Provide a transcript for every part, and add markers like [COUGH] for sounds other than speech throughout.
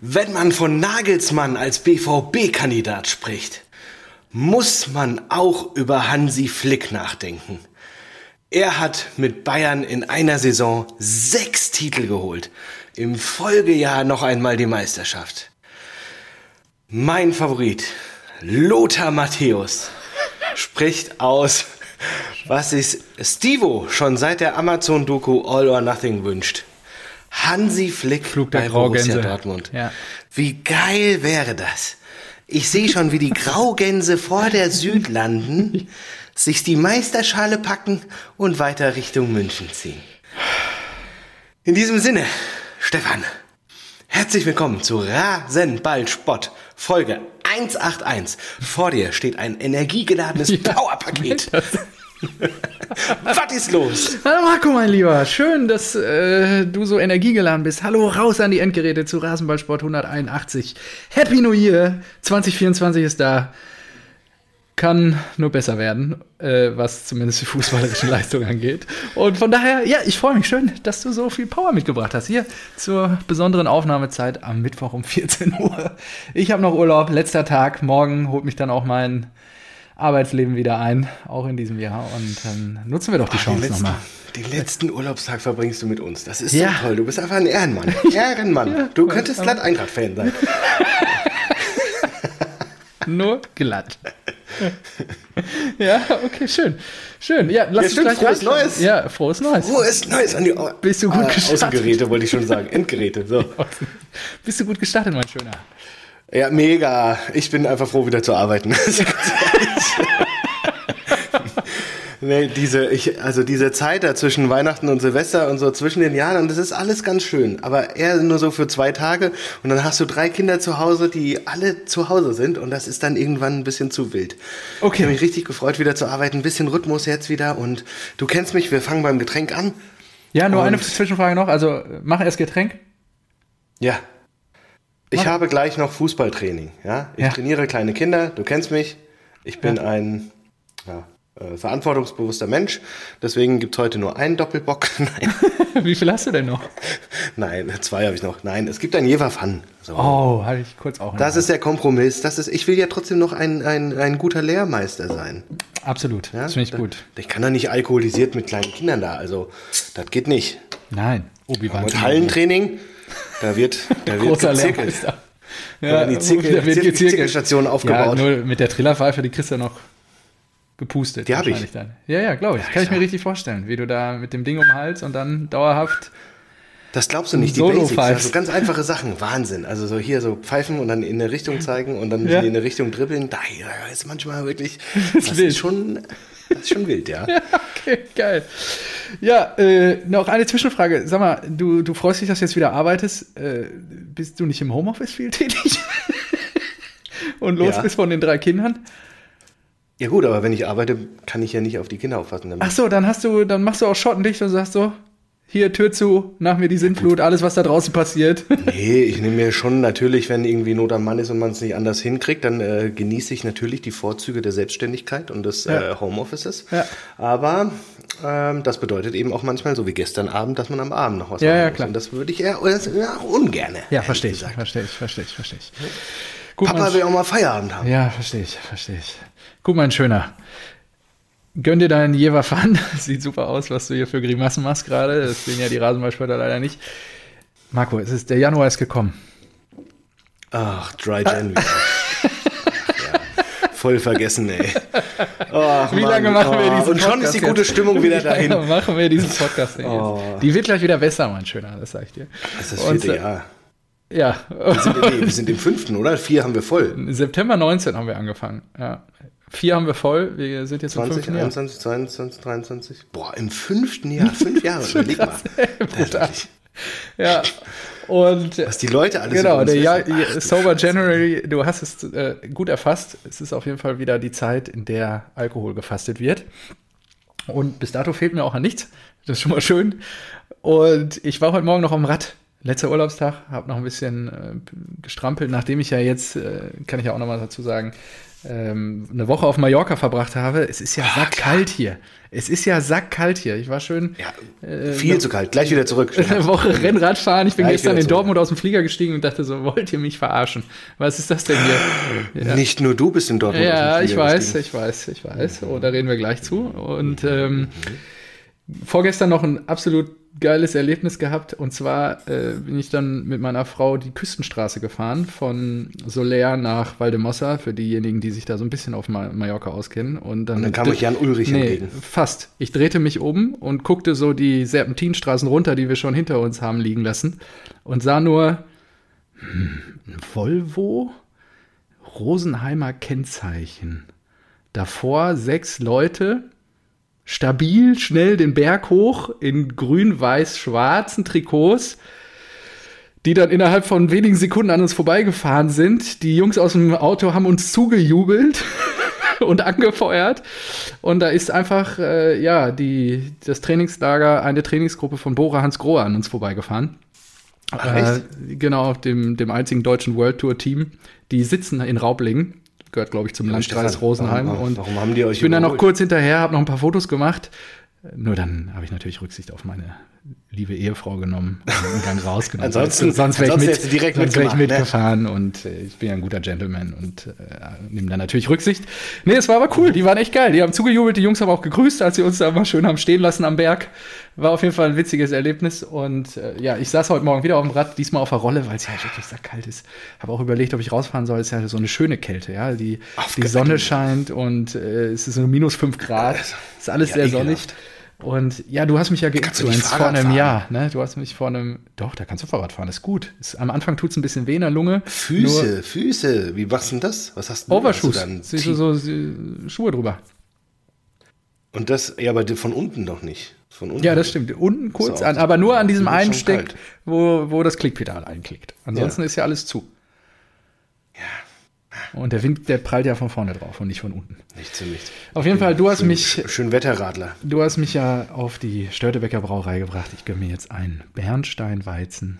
Wenn man von Nagelsmann als BVB-Kandidat spricht, muss man auch über Hansi Flick nachdenken. Er hat mit Bayern in einer Saison sechs Titel geholt. Im Folgejahr noch einmal die Meisterschaft. Mein Favorit, Lothar Matthäus, spricht aus, was sich Stivo schon seit der Amazon-Doku All or Nothing wünscht. Hansi Flick Flug der bei Borussia Graugänse. Dortmund. Ja. Wie geil wäre das? Ich sehe schon, wie die Graugänse vor der Süd landen, [LAUGHS] sich die Meisterschale packen und weiter Richtung München ziehen. In diesem Sinne, Stefan, herzlich willkommen zu Rasenballspott, Folge 181. Vor dir steht ein energiegeladenes Powerpaket. [LAUGHS] Was ist los? Hallo Marco, mein Lieber. Schön, dass äh, du so energiegeladen bist. Hallo, raus an die Endgeräte zu Rasenballsport 181. Happy New Year. 2024 ist da. Kann nur besser werden, äh, was zumindest die fußballerische [LAUGHS] Leistung angeht. Und von daher, ja, ich freue mich schön, dass du so viel Power mitgebracht hast. Hier zur besonderen Aufnahmezeit am Mittwoch um 14 Uhr. Ich habe noch Urlaub, letzter Tag. Morgen holt mich dann auch mein Arbeitsleben wieder ein, auch in diesem Jahr. Und dann nutzen wir doch die Den Chance nochmal. den letzten Urlaubstag verbringst du mit uns. Das ist Ja. so toll. Du bist einfach ein Ehrenmann. [LAUGHS] Ehrenmann. Du könntest glatt Eintracht-Fan sein. [LAUGHS] Nur glatt. ja, okay, schön. Schön. Ja, lass Ja, uns frohes. Neues. Ja, frohes Neues. Oh, ist Neues an die Au Bist du gut Ah, gestartet? Außengeräte wollte ich schon sagen. Endgeräte. So. [LAUGHS] Bist du gut gestartet, mein Schöner? Ja, mega. Ich bin einfach froh, wieder zu arbeiten. [LAUGHS] nee, diese, ich, also diese Zeit da zwischen Weihnachten und Silvester und so zwischen den Jahren, und das ist alles ganz schön. Aber eher nur so für zwei Tage. Und dann hast du drei Kinder zu Hause, die alle zu Hause sind. Und das ist dann irgendwann ein bisschen zu wild. Okay. Ich habe mich richtig gefreut, wieder zu arbeiten. Ein bisschen Rhythmus jetzt wieder. Und du kennst mich, wir fangen beim Getränk an. Ja, nur eine Zwischenfrage noch. Also, mach erst Getränk. Ja. Ich Mach- habe gleich noch Fußballtraining. Ja? Ich Ja. trainiere kleine Kinder, du kennst mich. Ich bin ein ja, äh, verantwortungsbewusster Mensch. Deswegen gibt es heute nur einen Doppelbock. [LAUGHS] Nein, [LAUGHS] Wie viel hast du denn noch? nein, zwei habe ich noch. Nein, es gibt ein Jever Fun. So. Oh, hatte ich kurz auch. Das ist der Kompromiss. Das ist, ich will ja trotzdem noch ein, ein, ein guter Lehrmeister sein. Absolut. Ja? Das finde ich gut. Ich kann doch nicht alkoholisiert mit kleinen Kindern da. Also, das geht nicht. Nein. Obi-Wan. Und Hallentraining, da wird, da [LAUGHS] wird gezirkelt. Lehrmeister. Werden die Zirkel- gezirkelt. Zirkelstationen aufgebaut. Ja, nur mit der Trillerpfeife, die kriegst du ja noch gepustet. Die hab ich. Dann. Ja, ja, glaube ich. Kann ich mir richtig vorstellen, wie du da mit dem Ding um den Hals und dann dauerhaft. Das glaubst du nicht, die Solo Basics, also ganz einfache Sachen, Wahnsinn. Also so hier so pfeifen und dann in eine Richtung zeigen und dann Ja. in eine Richtung dribbeln, da ist manchmal wirklich, [LAUGHS] das, wild. ist schon, das ist schon wild, [LAUGHS] ja. Okay, geil. Ja, äh, noch eine Zwischenfrage. Sag mal, du, du freust dich, dass du jetzt wieder arbeitest. Äh, bist du nicht im Homeoffice viel tätig? [LAUGHS] und los Ja. bist von den drei Kindern? Ja gut, aber wenn ich arbeite, kann ich ja nicht auf die Kinder aufpassen. Dann Ach so, dann hast du, dann machst du auch Schotten dicht und sagst so, hier Tür zu, nach mir die Sintflut, alles was da draußen passiert. [LAUGHS] Nee, ich nehme mir schon natürlich, wenn irgendwie Not am Mann ist und man es nicht anders hinkriegt, dann äh, genieße ich natürlich die Vorzüge der Selbstständigkeit und des Ja. äh, Homeoffices. Ja. Aber ähm, das bedeutet eben auch manchmal, so wie gestern Abend, dass man am Abend noch was Ja, machen ja, klar. Und das würde ich eher das, ja, ungerne. Ja, verstehe ich, verstehe ich, verstehe ich, verstehe ich. Gut, Papa will auch mal Feierabend haben. Ja, verstehe ich, verstehe ich. Guck mal, ein schöner. Gönn dir deinen Jever Fun. [LAUGHS] Sieht super aus, was du hier für Grimassen machst gerade. Das sehen ja die Rasenballspieler leider nicht. Marco, es ist, der Januar ist gekommen. Ach, Dry Jan wieder. [LAUGHS] ja, voll vergessen, ey. Ach, Wie Mann, lange machen wir oh, diesen Und schon Podcast ist die gute? Stimmung wieder Wie lange dahin. machen wir diesen Podcast Oh. jetzt? Die wird gleich wieder besser, mein Schöner, das sag ich dir. Das ist das vierte Jahr. Ja, Wir sind, nee, wir sind im fünften, oder? Vier haben wir voll. [LAUGHS] September 19 haben wir angefangen. Ja. Vier haben wir voll, wir sind jetzt im 20, fünften Jahr. 21, 22, 23. Boah, im fünften Jahr, fünf [LAUGHS] Jahre, überleg mal. [LAUGHS] Ja, und Was die Leute alles Genau, der Jahr. Ach, Sober. January, du hast es äh, gut erfasst. Es ist auf jeden Fall wieder die Zeit, in der Alkohol gefastet wird. Und bis dato fehlt mir auch an nichts. Das ist schon mal schön. Und ich war heute Morgen noch am Rad. Letzter Urlaubstag, habe noch ein bisschen äh, gestrampelt, nachdem ich ja jetzt, äh, kann ich ja auch noch mal dazu sagen, ähm, eine Woche auf Mallorca verbracht habe. Es ist ja Ah, sackkalt hier. Es ist ja sackkalt hier. Ich war schön Ja, Äh, viel zu kalt. Gleich wieder zurück. [LAUGHS] eine Woche Rennrad fahren. Ich bin Ja, ich gestern in. Dortmund aus dem Flieger gestiegen und dachte so, wollt ihr mich verarschen? Was ist das denn hier? Ja. Nicht nur du bist in Dortmund. Ja, aus dem ich weiß, ich weiß, ich weiß. Oh, da reden wir gleich zu. Und ähm, vorgestern noch ein absolut geiles Erlebnis gehabt. Und zwar äh, bin ich dann mit meiner Frau die Küstenstraße gefahren von Soler nach Valdemossa, für diejenigen, die sich da so ein bisschen auf Ma Mallorca auskennen. Und dann, Und dann kam euch Jan Ulrich nee, entgegen. Fast. Ich drehte mich um und guckte so die Serpentinstraßen runter, die wir schon hinter uns haben liegen lassen. Und sah nur hm, ein Volvo, Rosenheimer Kennzeichen. Davor sechs Leute, stabil, schnell den Berg hoch in grün-weiß-schwarzen Trikots, die dann innerhalb von wenigen Sekunden an uns vorbeigefahren sind. Die Jungs aus dem Auto haben uns zugejubelt [LAUGHS] und angefeuert. Und da ist einfach, äh, ja, die, das Trainingslager, eine Trainingsgruppe von Bora Hans Grohe an uns vorbeigefahren. Ach, Äh, genau, dem, dem einzigen deutschen World Tour Team. Die sitzen in Raublingen. Gehört, glaube ich, zum Landkreis Rosenheim. warum- und warum haben die euch ich bin dann noch kurz hinterher, habe noch ein paar Fotos gemacht. Nur dann habe ich natürlich Rücksicht auf meine liebe Ehefrau genommen und einen Gang rausgenommen. Ansonsten- sonst wäre ich, mit, direkt sonst wär ich ne? mitgefahren und äh, ich bin ja ein guter Gentleman und äh, nehme da natürlich Rücksicht. Nee, es war aber cool, die waren echt geil. Die haben zugejubelt, die Jungs haben auch gegrüßt, als sie uns da mal schön haben stehen lassen am Berg. War auf jeden Fall ein witziges Erlebnis und äh, ja, ich saß heute Morgen wieder auf dem Rad, diesmal auf der Rolle, weil es ja wirklich sehr kalt ist. Habe auch überlegt, ob ich rausfahren soll. Es ist ja so eine schöne Kälte, ja. Die, die Sonne scheint und äh, es ist so minus 5 Grad. Ist alles Ja, sehr sonnig. Und ja, du hast mich ja geinfluenced vor einem fahren? Jahr. Ne? Du hast mich vor einem. Doch, da kannst du Fahrrad fahren, ist gut. Ist, am Anfang tut es ein bisschen weh in der Lunge. Füße, Füße. Wie machst du denn das? Was hast du Nur denn? Hast du Overshoes. du so so Schuhe drüber. Und das, ja, aber von unten doch nicht. Von unten. Ja, das stimmt. Unten kurz an, aber nur an diesem einen Steck, wo, wo das Klickpedal einklickt. Ansonsten Ja. ist ja alles zu. Ja, Und der Wind, der prallt ja von vorne drauf und nicht von unten. nicht so nicht. Auf jeden Fall, du hast schön, mich Schön Wetterradler. Du hast mich ja auf die Störtebecker Brauerei gebracht. Ich gönne mir jetzt einen Bernsteinweizen.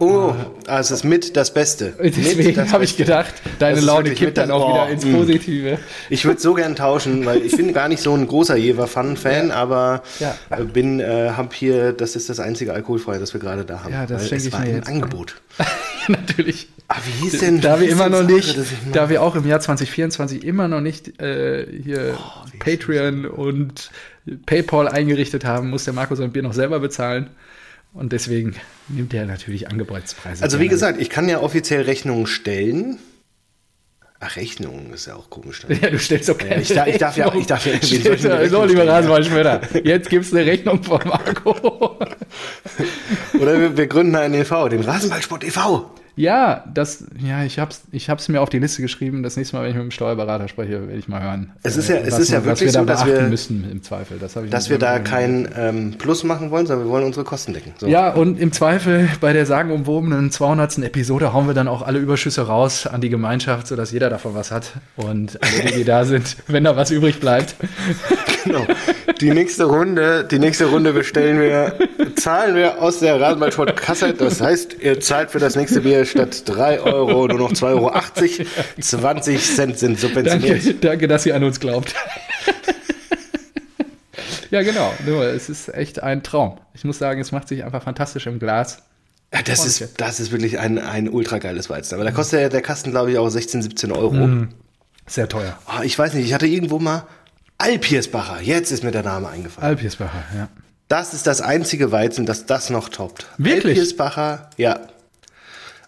Oh, ah, es ist mit das Beste. [LAUGHS] Deswegen habe ich gedacht, deine Laune kippt dann auch oh, wieder ins mm. Positive. Ich würde so gern tauschen, weil ich bin gar nicht so ein großer Jever-Fan, [LAUGHS] aber Ja. äh, bin, äh, hab hier, das ist das einzige alkoholfreie, das wir gerade da haben. Ja, das schenke ich war mir im jetzt. Angebot. [LAUGHS] Natürlich. Ah, wie hieß denn? Da wir immer noch andere, nicht, da wir auch im Jahr 2024 immer noch nicht äh, hier Oh, Patreon und PayPal eingerichtet haben, muss der Marco sein Bier noch selber bezahlen. Und deswegen nimmt er natürlich Angebotspreise. Also wie gesagt, ich kann ja offiziell Rechnungen stellen. Ach, Rechnungen ist ja auch komisch. Dann. [LAUGHS] Ja, du stellst doch keine ich darf- ich darf ja- ich darf ja irgendwie So, lieber ja. Rasenballschmöder, jetzt gibt's eine Rechnung von Marco. [LAUGHS] Oder wir, wir gründen einen e.V., den Rasenballsport e.V. Ja, das, ja, ich hab's, ich hab's mir auf die Liste geschrieben. Das nächste Mal, wenn ich mit dem Steuerberater spreche, werde ich mal hören. Es ist ja- es was, ist ja was wirklich wir da so, dass wir- müssen im Zweifel. Das ich Dass wir da irgendwie- kein ähm, Plus machen wollen, sondern wir wollen unsere Kosten decken. So. Ja, und im Zweifel bei der sagenumwobenen 200. Episode hauen wir dann auch alle Überschüsse raus an die Gemeinschaft, sodass jeder davon was hat. Und alle, die, die da sind, [LAUGHS] wenn da was übrig bleibt. [LAUGHS] Genau. Die nächste Runde, die nächste Runde bestellen wir, zahlen wir aus der Rasenballsport-Kasse. Das heißt, ihr zahlt für das nächste Bier statt 3 Euro nur noch 2,80 Euro. 20 Cent sind subventioniert. Danke, danke, dass ihr an uns glaubt. ja, genau. Nur, es ist echt ein Traum. Ich muss sagen, es macht sich einfach fantastisch im Glas. Ja, das, ist, das ist wirklich ein, ein ultra geiles Weizen. Aber da kostet ja der Kasten, glaube ich, auch 16, 17 Euro. Mhm. Sehr teuer. Ah, ich weiß nicht, ich hatte irgendwo mal Alpiersbacher. Jetzt ist mir der Name eingefallen. Alpirsbacher, ja. Das ist das einzige Weizen, das das noch toppt. Wirklich? Alpiersbacher, ja.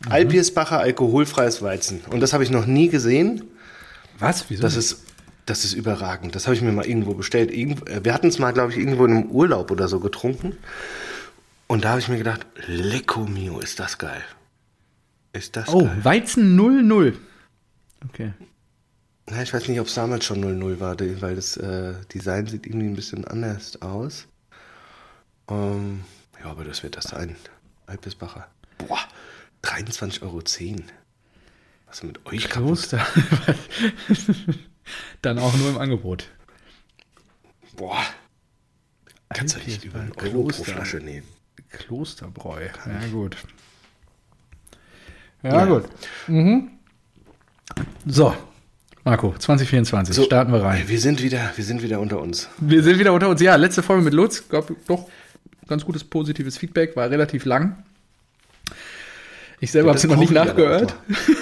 Alpiersbacher alkoholfreies Weizen. Und das habe ich noch nie gesehen. Was? Wieso? Das ist, das ist überragend. Das habe ich mir mal irgendwo bestellt. Äh, wir hatten es mal, glaube ich, irgendwo in einem Urlaub oder so getrunken. Und da habe ich mir gedacht, Lecco mio, ist das geil. Ist das oh, geil. Weizen 00. Okay. Na, ich weiß nicht, ob es damals schon 00 war, weil das äh, Design sieht irgendwie ein bisschen anders aus. Ähm, ja, aber das wird das sein. Alpesbacher. Boah, 23,10 Euro. Was ist mit euch? Kloster. [LAUGHS] Dann auch nur im Angebot. Boah. Kannst du nicht über einen Euro pro Kloster. Flasche nehmen. Klosterbräu. Ja, gut. Ja, ja. gut. Mhm. So, Marco, 2024, so, starten wir rein. Wir sind, wieder, wir sind wieder unter uns. Wir sind wieder unter uns. Ja, letzte Folge mit Lutz gab doch ganz gutes positives Feedback, war relativ lang. Ich selber habe sie noch nicht nachgehört.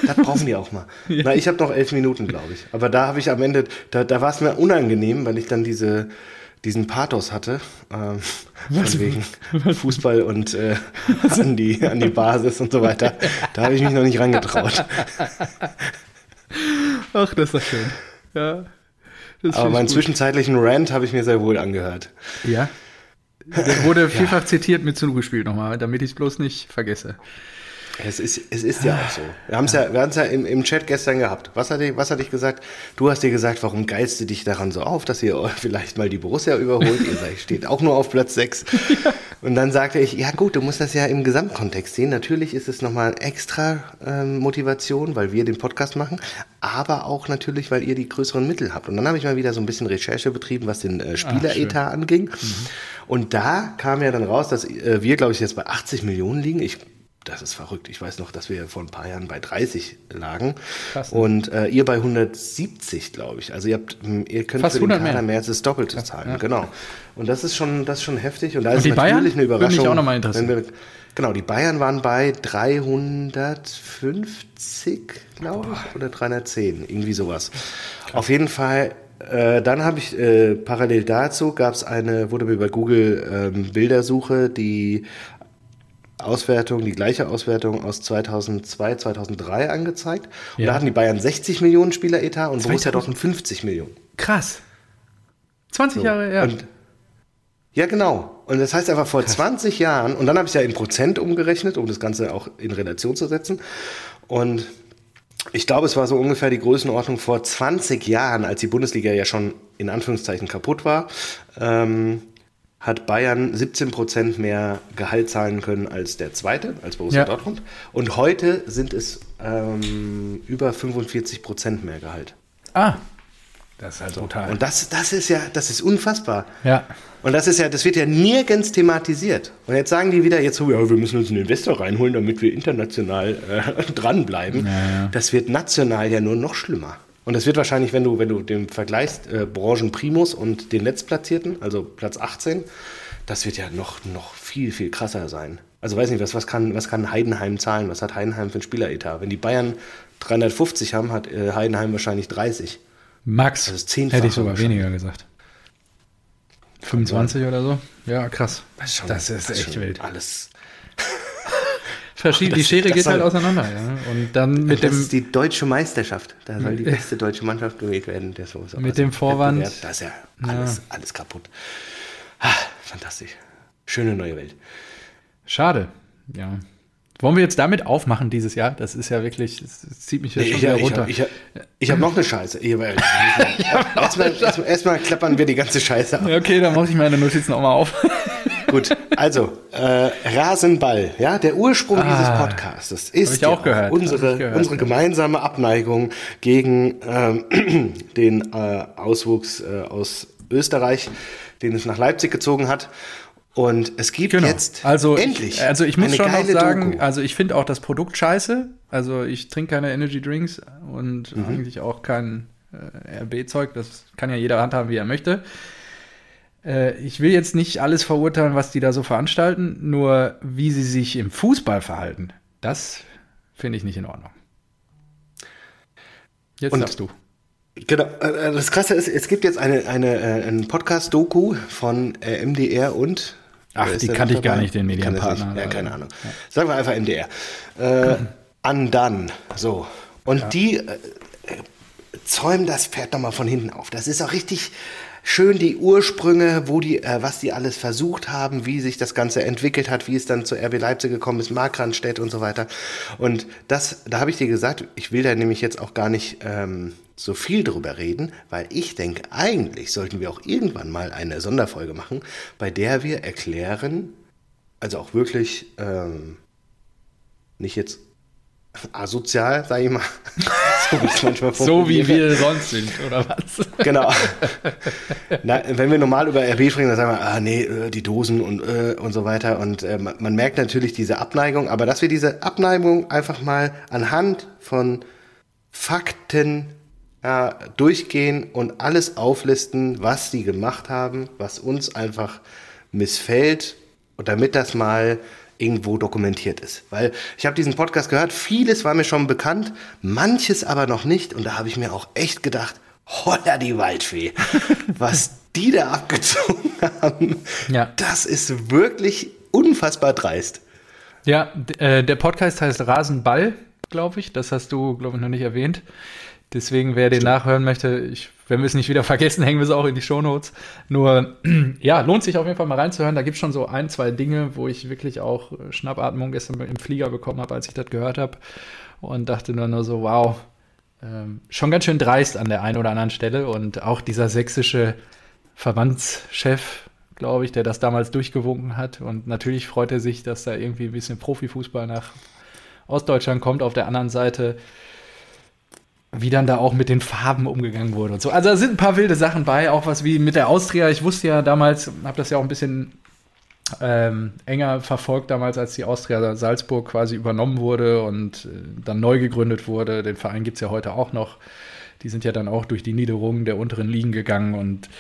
Das brauchen die auch mal. [LAUGHS] ja. Na, ich habe noch elf Minuten, glaube ich. Aber da habe ich am Ende, da, da war es mir unangenehm, weil ich dann diese, diesen Pathos hatte, ähm, von wegen Fußball und äh, an, die, an die Basis und so weiter. Da habe ich mich noch nicht rangetraut. [LAUGHS] Ach, das ist doch schön. Ja. Aber meinen gut. zwischenzeitlichen Rant habe ich mir sehr wohl angehört. Ja. Der wurde [LAUGHS] vielfach ja. zitiert mit zugespielt nochmal, damit ich es bloß nicht vergesse. Es ist, es ist ja auch so. Wir haben es ja, wir haben es ja im, im Chat gestern gehabt. Was hat, ich, was hat ich gesagt? Du hast dir gesagt, warum geilst du dich daran so auf, dass ihr [LAUGHS] vielleicht mal die Borussia überholt? ihr seid, steht auch nur auf Platz 6. Ja. Und dann sagte ich, ja gut, du musst das ja im Gesamtkontext sehen. Natürlich ist es nochmal extra ähm, Motivation, weil wir den Podcast machen, aber auch natürlich, weil ihr die größeren Mittel habt. Und dann habe ich mal wieder so ein bisschen Recherche betrieben, was den äh, Spieleretat anging. Mhm. Und da kam ja dann raus, dass äh, wir, glaube ich, jetzt bei 80 Millionen liegen. Ich das ist verrückt. Ich weiß noch, dass wir vor ein paar Jahren bei 30 lagen Krass, ne? und äh, ihr bei 170, glaube ich. Also ihr habt, ihr könnt Fast für den Kader mehr. mehr als das Doppelte zahlen, ja. genau. Und das ist schon, das ist schon heftig. Und da und ist die natürlich Bayern? eine Überraschung. Würde mich auch nochmal interessieren. Wir, genau, die Bayern waren bei 350, glaube ich, oder 310, irgendwie sowas. Krass. Auf jeden Fall äh, dann habe ich äh, parallel dazu gab es eine, wurde mir bei Google ähm, Bildersuche, die Auswertung, die gleiche Auswertung aus 2002, 2003 angezeigt. Und ja. da hatten die Bayern 60 Millionen Spieler-Etat und Borussia Dortmund 50 Millionen. Krass. 20 so. Jahre, ja. Und, ja, genau. Und das heißt einfach vor Krass. 20 Jahren, und dann habe ich es ja in Prozent umgerechnet, um das Ganze auch in Relation zu setzen. Und ich glaube, es war so ungefähr die Größenordnung vor 20 Jahren, als die Bundesliga ja schon in Anführungszeichen kaputt war. Ähm, hat Bayern 17 Prozent mehr Gehalt zahlen können als der zweite, als Borussia ja. Dortmund. Und heute sind es ähm, über 45 Prozent mehr Gehalt. Ah, das ist halt brutal. Und das, das ist ja, das ist unfassbar. Ja. Und das ist ja, das wird ja nirgends thematisiert. Und jetzt sagen die wieder, jetzt so, ja, wir müssen uns einen Investor reinholen, damit wir international äh, [LAUGHS] dranbleiben. Ja, ja. Das wird national ja nur noch schlimmer. Und es wird wahrscheinlich, wenn du, wenn du den vergleichst, äh, Branchen Primus und den Letztplatzierten, also Platz 18, das wird ja noch, noch viel, viel krasser sein. Also weiß nicht, was, was, kann, was kann Heidenheim zahlen? Was hat Heidenheim für ein Spieleretat? Wenn die Bayern 350 haben, hat äh, Heidenheim wahrscheinlich 30. Max. Das ist hätte ich sogar weniger gesagt. 25 oder so? Ja, krass. Das ist, schon, das ist das echt wild. Alles, verschieden. Die Schere geht halt auseinander. Ja. Und dann mit das dem. ist die deutsche Meisterschaft. Da soll die beste deutsche Mannschaft gewählt werden. Der so mit dem Vorwand. Da ist ja alles, ja. alles kaputt. Ah, fantastisch. Schöne neue Welt. Schade. Ja. Wollen wir jetzt damit aufmachen dieses Jahr? Das ist ja wirklich, das zieht mich jetzt nee, schon wieder runter. Ich habe hab, hab noch eine Scheiße. [LAUGHS] Erstmal erst erst klappern wir die ganze Scheiße ab. Okay, dann mache ich meine Notizen auch mal auf. Gut, [LAUGHS] also äh, Rasenball, ja, der Ursprung ah, dieses Podcasts ist ja auch unsere, gehört, unsere gemeinsame Abneigung gegen ähm, [CLEARS THROAT] den äh, Auswuchs äh, aus Österreich, den es nach Leipzig gezogen hat. Und es gibt genau. jetzt also endlich. Ich, also ich muss schon noch sagen, Doku. also ich finde auch das Produkt scheiße. Also ich trinke keine Energy Drinks und mhm. eigentlich auch kein äh, RB-Zeug. Das kann ja jeder handhaben, wie er möchte. Äh, ich will jetzt nicht alles verurteilen, was die da so veranstalten, nur wie sie sich im Fußball verhalten, das finde ich nicht in Ordnung. Jetzt Und darfst du. Genau, äh, das Krasse ist, es gibt jetzt eine, eine, äh, ein Podcast-Doku von MDR und Ach, die kannte ich gar nicht, den Medienpartner. Ja, keine Ahnung. Ja. Sagen wir einfach MDR. Äh, Andan, so. Und ja. die äh, zäumen das Pferd nochmal von hinten auf. Das ist auch richtig, schön die Ursprünge, wo die, äh, was die alles versucht haben, wie sich das Ganze entwickelt hat, wie es dann zu RB Leipzig gekommen ist, Markranstädt und so weiter. Und das, da habe ich dir gesagt, ich will da nämlich jetzt auch gar nicht ähm, so viel drüber reden, weil ich denke, eigentlich sollten wir auch irgendwann mal eine Sonderfolge machen, bei der wir erklären, also auch wirklich ähm, nicht jetzt asozial, sag ich mal. [LAUGHS] so wie, manchmal so wie wir sonst sind, oder was? genau. [LAUGHS] Na, wenn wir normal über RB sprechen, dann sagen wir, ah nee, äh, die Dosen und, äh, und so weiter. Und äh, man, man merkt natürlich diese Abneigung, aber dass wir diese Abneigung einfach mal anhand von Fakten ja, durchgehen und alles auflisten, was sie gemacht haben, was uns einfach missfällt, und damit das mal irgendwo dokumentiert ist. Weil ich habe diesen Podcast gehört, vieles war mir schon bekannt, manches aber noch nicht. Und da habe ich mir auch echt gedacht, holla die Waldfee, [LAUGHS] was die da abgezogen haben, ja. das ist wirklich unfassbar dreist. Ja, äh, der Podcast heißt Rasenball, glaube ich. Das hast du, glaube ich, noch nicht erwähnt. Deswegen, wer den Stimmt. nachhören möchte, ich, wenn wir es nicht wieder vergessen, hängen wir es auch in die Shownotes. Nur, [CLEARS THROAT] ja, lohnt sich auf jeden Fall mal reinzuhören. Da gibt es schon so ein, zwei Dinge, wo ich wirklich auch Schnappatmung gestern im Flieger bekommen habe, als ich das gehört habe. Und dachte nur, nur so, wow, ähm, schon ganz schön dreist an der einen oder anderen Stelle. Und auch dieser sächsische Verbandschef, glaube ich, der das damals durchgewunken hat. Und natürlich freut er sich, dass da irgendwie ein bisschen Profifußball nach Ostdeutschland kommt. Auf der anderen Seite wie dann da auch mit den Farben umgegangen wurde und so. Also da sind ein paar wilde Sachen bei, auch was wie mit der Austria. Ich wusste ja damals, habe das ja auch ein bisschen ähm, enger verfolgt damals, als die Austria Salzburg quasi übernommen wurde und äh, dann neu gegründet wurde. Den Verein gibt es ja heute auch noch. Die sind ja dann auch durch die Niederungen der unteren Ligen gegangen und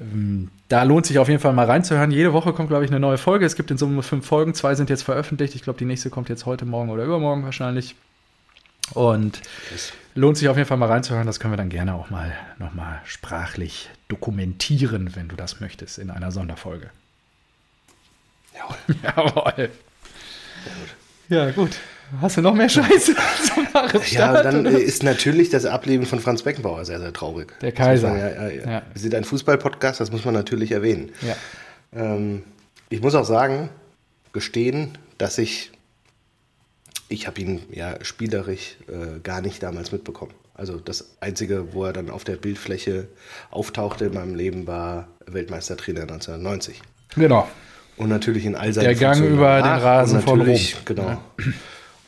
ähm, da lohnt sich auf jeden Fall mal reinzuhören. Jede Woche kommt, glaube ich, eine neue Folge. Es gibt in Summe fünf Folgen. Zwei sind jetzt veröffentlicht. Ich glaube, die nächste kommt jetzt heute Morgen oder übermorgen wahrscheinlich. Und lohnt sich auf jeden Fall mal reinzuhören. Das können wir dann gerne auch mal nochmal sprachlich dokumentieren, wenn du das möchtest, in einer Sonderfolge. Jawohl. [LAUGHS] Jawohl. Ja, gut. Hast du noch mehr Scheiße [LAUGHS] zum Ja, dann oder? ist natürlich das Ableben von Franz Beckenbauer sehr, sehr traurig. Der Kaiser. Man, ja, ja, ja. ja. Wir sind ein Fußball-Podcast, das muss man natürlich erwähnen. Ja. Ähm, ich muss auch sagen, gestehen, dass ich ich habe ihn ja spielerisch äh, gar nicht damals mitbekommen. Also das Einzige, wo er dann auf der Bildfläche auftauchte in meinem Leben, war Weltmeistertrainer 1990. Genau. Und natürlich in all seinen Der Gang über den Rasen von Rom. Genau. Ja.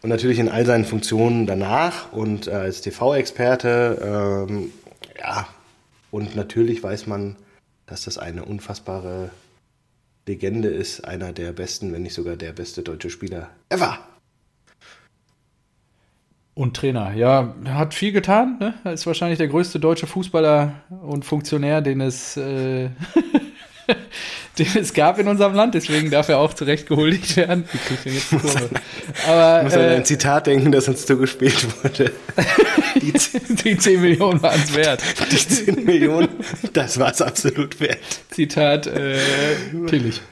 Und natürlich in all seinen Funktionen danach und äh, als TV-Experte. Ähm, ja, und natürlich weiß man, dass das eine unfassbare Legende ist. Einer der besten, wenn nicht sogar der beste deutsche Spieler ever. Und Trainer, ja, hat viel getan. Ne? Er ist wahrscheinlich der größte deutsche Fußballer und Funktionär, den es äh, [LAUGHS] den es gab in unserem Land, deswegen darf er auch zurecht gehuldigt werden. Wie kriegt denn jetzt Kurve? Aber, ich muss an ein äh, Zitat denken, das uns zugespielt wurde. [LAUGHS] Die, die 10 Millionen waren es wert. Die 10 Millionen, das war es absolut wert. Zitat äh, Tillich.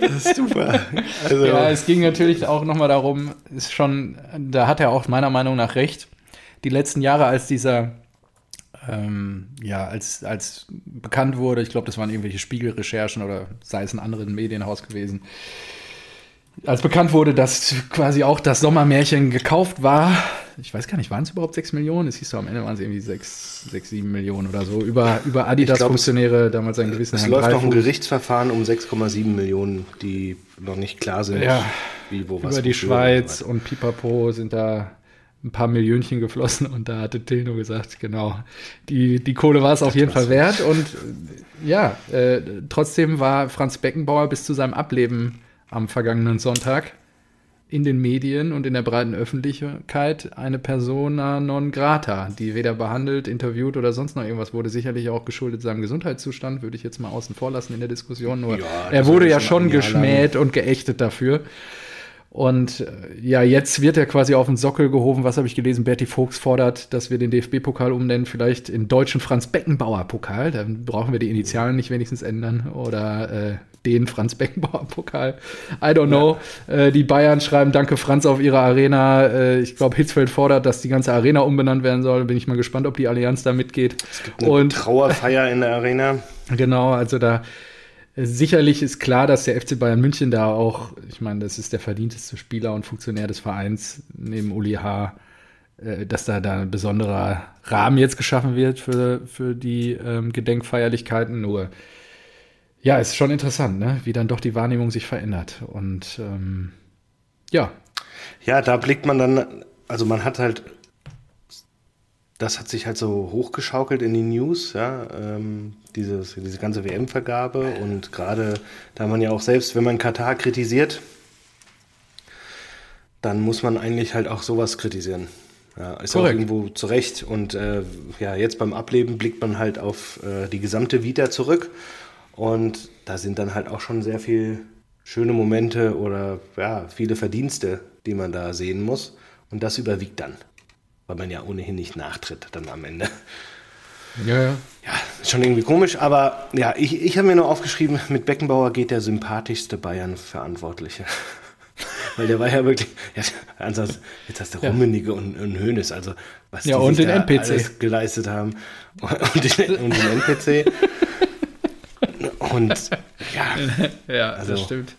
Das ist super. Also. Ja, es ging natürlich auch nochmal darum, ist schon, da hat er auch meiner Meinung nach recht. Die letzten Jahre, als dieser ähm, ja, als, als bekannt wurde, ich glaube, das waren irgendwelche Spiegelrecherchen oder sei es ein anderes Medienhaus gewesen, als bekannt wurde, dass quasi auch das Sommermärchen gekauft war, ich weiß gar nicht, waren es überhaupt 6 Millionen? Es hieß so, am Ende waren es irgendwie 6, 6 7 Millionen oder so, über, über Adidas-Funktionäre damals einen gewissen Es Herrn läuft noch ein Gerichtsverfahren um 6,7 Millionen, die noch nicht klar sind, ja, wie, wo was. Über die Schweiz und Pipapo sind da ein paar Millionchen geflossen und da hatte Tilno gesagt, genau, die, die Kohle war es auf jeden Fall wert. Und ja, äh, trotzdem war Franz Beckenbauer bis zu seinem Ableben am vergangenen Sonntag in den Medien und in der breiten Öffentlichkeit eine Persona non grata, die weder behandelt, interviewt oder sonst noch irgendwas wurde. Sicherlich auch geschuldet seinem Gesundheitszustand, würde ich jetzt mal außen vor lassen in der Diskussion. Nur ja, er wurde ja schon geschmäht und geächtet dafür. Und äh, ja, jetzt wird er quasi auf den Sockel gehoben. Was habe ich gelesen? Berti Vogts fordert, dass wir den DFB-Pokal umnennen, vielleicht in deutschen Franz Beckenbauer-Pokal. Dann brauchen wir die Initialen nicht wenigstens ändern. Oder äh, den Franz Beckenbauer-Pokal. I don't know. Ja. Äh, die Bayern schreiben Danke Franz auf ihre Arena. Äh, ich glaube, Hitzfeld fordert, dass die ganze Arena umbenannt werden soll. Bin ich mal gespannt, ob die Allianz da mitgeht. Es gibt eine Und, Trauerfeier in der Arena. Genau, also da Sicherlich ist klar, dass der FC Bayern München da auch, ich meine, das ist der verdienteste Spieler und Funktionär des Vereins neben Uli H., äh, dass da, da ein besonderer Rahmen jetzt geschaffen wird für, für die ähm, Gedenkfeierlichkeiten. Nur, ja, ist schon interessant, ne? wie dann doch die Wahrnehmung sich verändert. Und ähm, ja. Ja, da blickt man dann also man hat halt, das hat sich halt so hochgeschaukelt in die News, ja, ähm, dieses, diese ganze WM-Vergabe und gerade da man ja auch selbst, wenn man Katar kritisiert, dann muss man eigentlich halt auch sowas kritisieren. Ja, ist Korrekt. auch irgendwo zurecht. Und äh, ja, jetzt beim Ableben blickt man halt auf äh, die gesamte Vita zurück. Und da sind dann halt auch schon sehr viele schöne Momente oder ja, viele Verdienste, die man da sehen muss. Und das überwiegt dann. Weil man ja ohnehin nicht nachtritt dann am Ende. Ja, ja. Ja, ist schon irgendwie komisch, aber ja, ich, ich habe mir nur aufgeschrieben, mit Beckenbauer geht der sympathischste Bayern-Verantwortliche. [LAUGHS] Weil der war ja wirklich, ja, ansonsten, jetzt hast du ja. Rummenigge und, und Hönes, also was ja, die und den NPC. alles geleistet haben. [LAUGHS] Und den, und den NPC. [LAUGHS] und [LAUGHS] ja, ja also, das stimmt.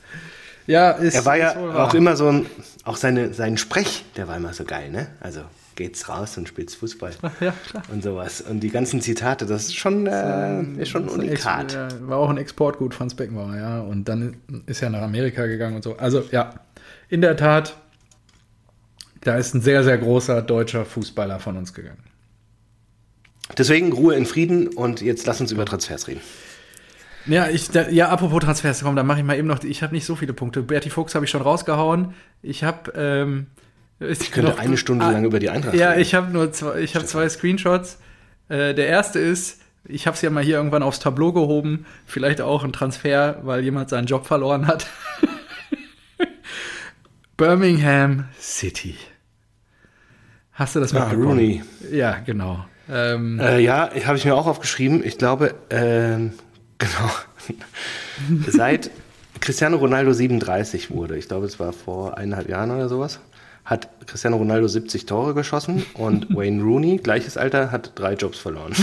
Ja, ist, er war ja auch immer so ein, auch seine, sein Sprech, der war immer so geil, ne? Also geht's raus und spielst Fußball. [LAUGHS] Ja. Und sowas. Und die ganzen Zitate, das ist schon, äh, ist schon ein Unikat. Ja, war auch ein Exportgut, Franz Beckenbauer, ja. Und dann ist er nach Amerika gegangen und so. Also, ja, in der Tat, da ist ein sehr, sehr großer deutscher Fußballer von uns gegangen. Deswegen Ruhe in Frieden und jetzt lass uns über Transfers reden. Ja, ich, da, ja, apropos Transfers, komm, dann mache ich mal eben noch, ich habe nicht so viele Punkte. Berti Fuchs habe ich schon rausgehauen. Ich habe, ähm, ich könnte noch, eine Stunde ah, lang über die Eintracht Ja, reden. ich habe nur zwei, ich habe zwei Screenshots. Äh, der erste ist, ich habe es ja mal hier irgendwann aufs Tableau gehoben, vielleicht auch ein Transfer, weil jemand seinen Job verloren hat. [LAUGHS] Birmingham City. Hast du das ah, mitbekommen? Rooney. Ja, genau. Ähm, äh, ja, habe ich mir auch aufgeschrieben. Ich glaube, äh, genau. Seit Cristiano Ronaldo 37 wurde, ich glaube, es war vor eineinhalb Jahren oder sowas, hat Cristiano Ronaldo 70 Tore geschossen und [LAUGHS] Wayne Rooney, gleiches Alter, hat drei Jobs verloren.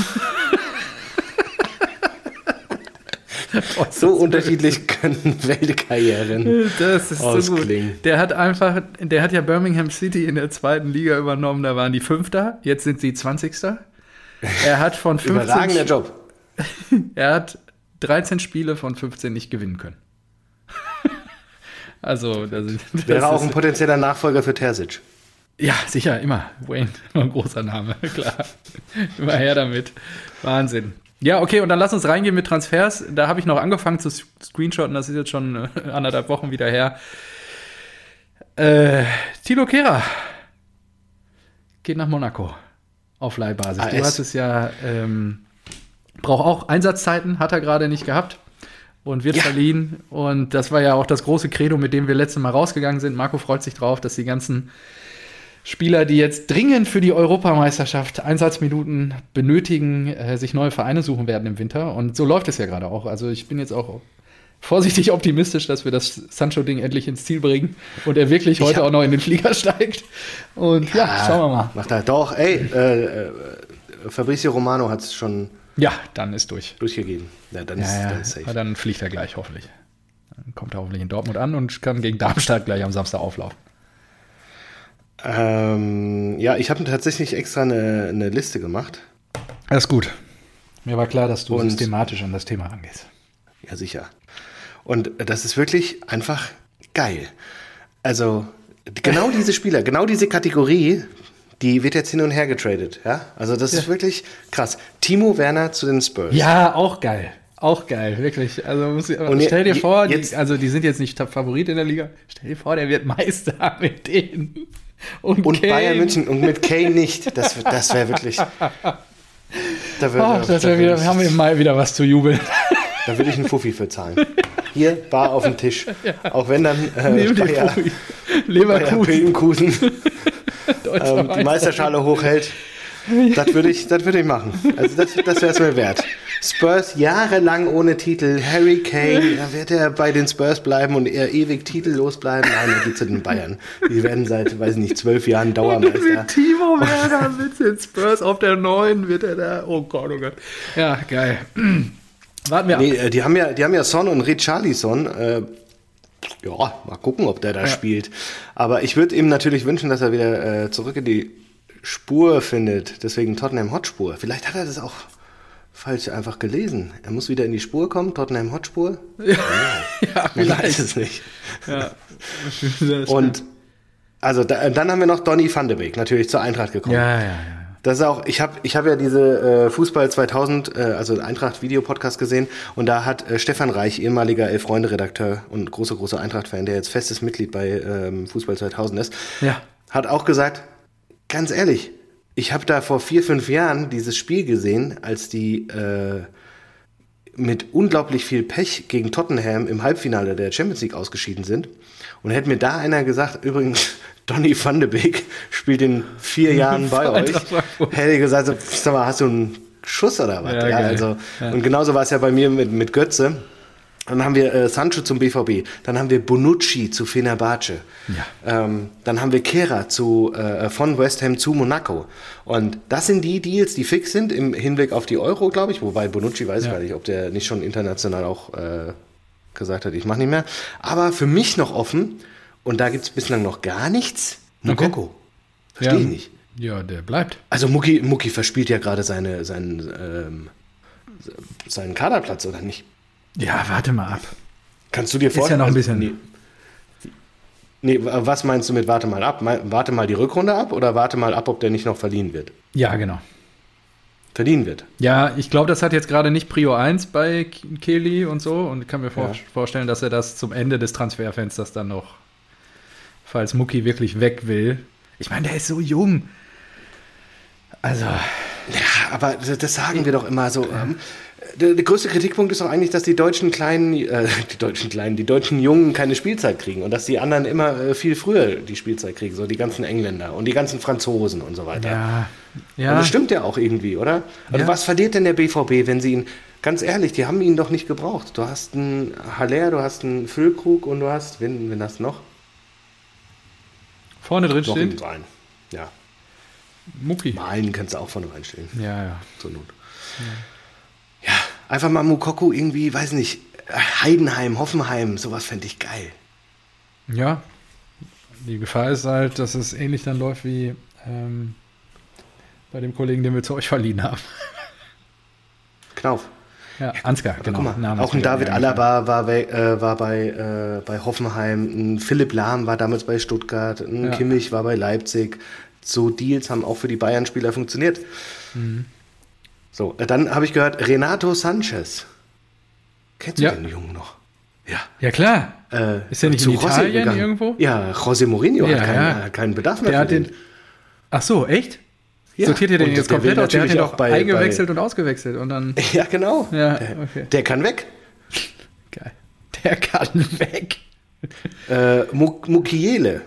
so unterschiedlich können Weltkarrieren das ist ausklingen. So der hat einfach, der hat ja Birmingham City in der zweiten Liga übernommen, da waren die Fünfter, jetzt sind sie Zwanzigster. Er hat von 15 Überragender Job. [LAUGHS] er hat 13 Spiele von 15 nicht gewinnen können. [LAUGHS] also, das, das wäre auch ein potenzieller Nachfolger für Terzic. Ja, sicher, immer. Wayne, [LAUGHS] ein großer Name, [LAUGHS] klar. immer her damit. Wahnsinn. Ja, okay, und dann lass uns reingehen mit Transfers. Da habe ich noch angefangen zu screenshotten, das ist jetzt schon äh, anderthalb Wochen wieder her. Äh, Tilo Kehrer geht nach Monaco auf Leihbasis. AS. Du hast es ja, ähm, braucht auch Einsatzzeiten, hat er gerade nicht gehabt und wird ja. verliehen. Und das war ja auch das große Credo, mit dem wir letztes Mal rausgegangen sind. Marco freut sich drauf, dass die ganzen Spieler, die jetzt dringend für die Europameisterschaft Einsatzminuten benötigen, äh, sich neue Vereine suchen werden im Winter. Und so läuft es ja gerade auch. Also ich bin jetzt auch vorsichtig optimistisch, dass wir das Sancho-Ding endlich ins Ziel bringen und er wirklich heute auch noch in den Flieger [LAUGHS] steigt. Und ja, ja schauen wir mal. Macht er doch, ey, äh, äh, Fabrizio Romano hat es schon. Ja, dann ist durch. Durchgegeben. Ja, dann, ja, ist, dann ist safe. Dann fliegt er gleich, hoffentlich. Dann kommt er hoffentlich in Dortmund an und kann gegen Darmstadt gleich am Samstag auflaufen. Ähm, ja, ich habe tatsächlich extra eine, eine Liste gemacht. Alles gut. Mir war klar, dass du und, systematisch an das Thema rangehst. Ja, sicher. Und das ist wirklich einfach geil. Also, genau diese Spieler, genau diese Kategorie, die wird jetzt hin und her getradet. Ja? Also, das ja. ist wirklich krass. Timo Werner zu den Spurs. Ja, auch geil. Auch geil, wirklich. Also muss ich, und stell dir vor, die, also die sind jetzt nicht Favorit in der Liga. Stell dir vor, der wird Meister [LAUGHS] mit denen. Und, und Bayern München und mit Kane nicht. Das, das wäre wirklich. [LAUGHS] Da wär, oh, das wär wieder, haben wir im Mai wieder was zu jubeln. [LAUGHS] Da würde ich einen Fuffi für zahlen. Hier, bar auf dem Tisch. Ja. Auch wenn dann äh, Neben Bayer, Leverkusen ähm, die Meisterschale hochhält. Das würde ich, würd ich machen. Also das, das wäre es mir wert. Spurs jahrelang ohne Titel. Harry Kane, da wird er bei den Spurs bleiben und er ewig titellos bleiben. Nein, er geht zu den Bayern. Die werden seit, weiß nicht, zwölf Jahren Dauermeister. Timo Werner mit den Spurs auf der neuen wird er da. Oh Gott, oh Gott. Ja, geil. [CLEARS THROAT] Warten wir ab. Äh, die haben ja, die haben ja Son und Richarlison. Äh, ja, mal gucken, ob der da ja. spielt. Aber ich würde ihm natürlich wünschen, dass er wieder äh, zurück in die Spur findet. Deswegen Tottenham Hotspur. Vielleicht hat er das auch falsch einfach gelesen. Er muss wieder in die Spur kommen, Tottenham Hotspur. Ja, ja, [LAUGHS] ja vielleicht. weiß es nicht. Ja. Und Also da, dann haben wir noch Donny van de Beek natürlich zur Eintracht gekommen. Ja, ja, ja. Das ist auch, ich habe ich hab ja diese äh, Fußball 2000, äh, also Eintracht Videopodcast gesehen und da hat äh, Stefan Reich, ehemaliger Elf Freunde Redakteur und großer großer Eintracht Fan, der jetzt festes Mitglied bei ähm, Fußball 2000 ist, Ja. hat auch gesagt, ganz ehrlich, ich habe da vor vier fünf Jahren dieses Spiel gesehen, als die äh, mit unglaublich viel Pech gegen Tottenham im Halbfinale der Champions League ausgeschieden sind. Und hätte mir da einer gesagt, übrigens, Donny van de Beek spielt in vier Jahren bei euch, hätte ich gesagt, sag mal, hast du einen Schuss oder was? Ja, Ja, also, Ja. Und genauso war es ja bei mir mit, mit Götze. Dann haben wir äh, Sancho zum BVB. Dann haben wir Bonucci zu Fenerbahce. Ja. Ähm, dann haben wir Kehra zu, äh, von West Ham zu Monaco. Und das sind die Deals, die fix sind im Hinblick auf die Euro, glaube ich. Wobei Bonucci weiß ich Ja. gar nicht, ob der nicht schon international auch äh, gesagt hat, ich mache nicht mehr. Aber für mich noch offen, und da gibt es bislang noch gar nichts, Mukoko. Verstehe ja. ich nicht. Ja, der bleibt. Also Muki, Muki verspielt ja gerade seine, seinen, ähm, seinen Kaderplatz, oder nicht? Ja, warte mal ab. Kannst du dir ja vorstellen? noch ein also, bisschen- Nee, nee, was meinst du mit warte mal ab? Warte mal die Rückrunde ab oder warte mal ab, ob der nicht noch verliehen wird? Ja, genau. Verliehen wird. Ja, ich glaube, das hat jetzt gerade nicht Prio 1 bei Kelly und so und kann mir vor Ja. vorstellen, dass er das zum Ende des Transferfensters dann noch, falls Mucki wirklich weg will. Ich meine, der ist so jung. Also, Ja, aber das sagen wir doch immer so. Ähm, der, der größte Kritikpunkt ist doch eigentlich, dass die deutschen kleinen, äh, die deutschen kleinen, die deutschen Jungen keine Spielzeit kriegen und dass die anderen immer äh, viel früher die Spielzeit kriegen, so die ganzen Engländer und die ganzen Franzosen und so weiter. ja. Und Ja, das stimmt ja auch irgendwie, oder? Also Ja. was verliert denn der BVB, wenn sie ihn, ganz ehrlich, die haben ihn doch nicht gebraucht. Du hast einen Haller, du hast einen Füllkrug und du hast, wen, wen hast du noch? Vorne drin Noch steht einen. Ja, Mucki. Malen kannst du auch vorne reinstellen, Ja, ja. zur Not. Ja, einfach mal Mukoko irgendwie, weiß nicht, Heidenheim, Hoffenheim, sowas fände ich geil. Ja. Die Gefahr ist halt, dass es ähnlich dann läuft wie ähm, bei dem Kollegen, den wir zu euch verliehen haben. Knauf. Ja, Ansgar, genau. Guck mal, Name auch ein David. Alaba war bei, äh, war bei, äh, bei Hoffenheim, ein Philipp Lahm war damals bei Stuttgart, ein Ja. Kimmich war bei Leipzig. So Deals haben auch für die Bayern-Spieler funktioniert. Mhm. So, äh, dann habe ich gehört, Renato Sanchez. Kennst du Ja. den Jungen noch? Ja. Ja, klar. Äh, Ist der nicht in Italien irgendwo? Ja, José Mourinho Ja, hat keinen, ja. äh, keinen Bedarf mehr Der für hat den. Ach so, echt? Ja. Sortiert ihr den Und jetzt komplett aus? Der hat auch doch bei- eingewechselt und ausgewechselt und dann. [LAUGHS] Ja, genau. Ja, der, okay. der kann weg. Geil. Der kann weg. Äh, Muk- Mukiele,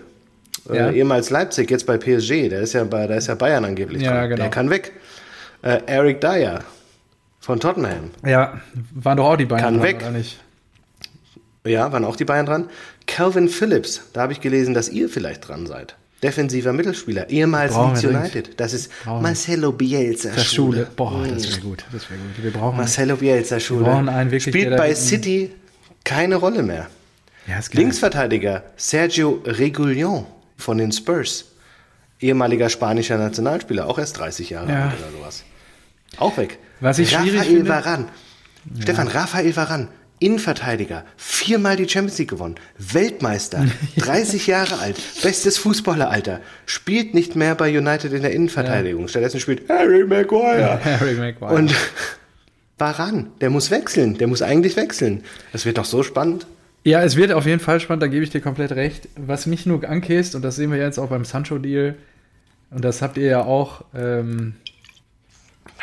äh, Ja. ehemals Leipzig, jetzt bei PSG, der ist ja bei, da ist ja Bayern angeblich Ja, dran. genau. Der kann weg. Äh, Eric Dyer von Tottenham. Ja, waren doch auch die beiden Kann dran, weg. oder nicht? Ja, waren auch die Bayern dran. Calvin Phillips, da habe ich gelesen, dass ihr vielleicht dran seid. Defensiver Mittelspieler, ehemals Leeds. United. Das ist Brauchen. Marcelo Bielsa Schule. Schule. Boah, das wäre gut. Das wäre gut. Wir brauchen. Marcelo Bielsa Schule. wirklich, Spielt bei City keine Rolle mehr. ja. Linksverteidiger Sergio Regulion von den Spurs. Ehemaliger spanischer Nationalspieler, auch erst 30 Jahre Ja. alt oder sowas. Auch weg. Was ich schwierig Rafael finde- Varan. Stefan, Rafael Varan, Innenverteidiger, viermal die Champions League gewonnen, Weltmeister, [LAUGHS] 30 Jahre alt, bestes Fußballeralter, spielt nicht mehr bei United in der Innenverteidigung. Stattdessen spielt Harry Maguire. [LAUGHS] Harry Maguire. Und [LAUGHS] Varan, der muss wechseln, der muss eigentlich wechseln. Das wird doch so spannend. Ja, es wird auf jeden Fall spannend, da gebe ich dir komplett recht. Was mich nur ankäst, und das sehen wir jetzt auch beim Sancho-Deal, und das habt ihr ja auch, ähm,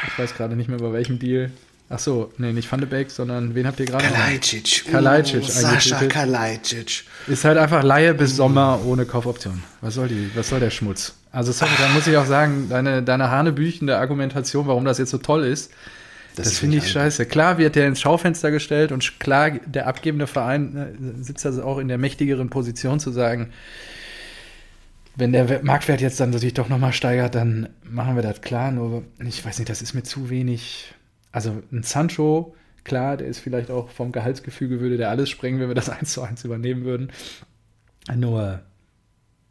ich weiß gerade nicht mehr bei welchem Deal. Ach so, nee, nicht Van de Beek, sondern wen habt ihr gerade? Kalajdzic. Kalajdzic Oh, Sascha. Kalajdzic. Ist halt einfach Laie bis Sommer ohne Kaufoption. Was soll die, was soll der Schmutz? Also sorry, da muss ich auch sagen, deine, deine hanebüchende Argumentation, warum das jetzt so toll ist, das, ist finde ich nicht scheiße. Klar wird der ins Schaufenster gestellt und klar, der abgebende Verein äh, sitzt also auch in der mächtigeren Position zu sagen, wenn der We- Marktwert jetzt dann sich doch nochmal steigert, dann machen wir das klar. Nur, ich weiß nicht, das ist mir zu wenig. Also ein Sancho, klar, der ist vielleicht auch vom Gehaltsgefüge, würde der alles sprengen, wenn wir das [LAUGHS] eins zu eins übernehmen würden. Nur,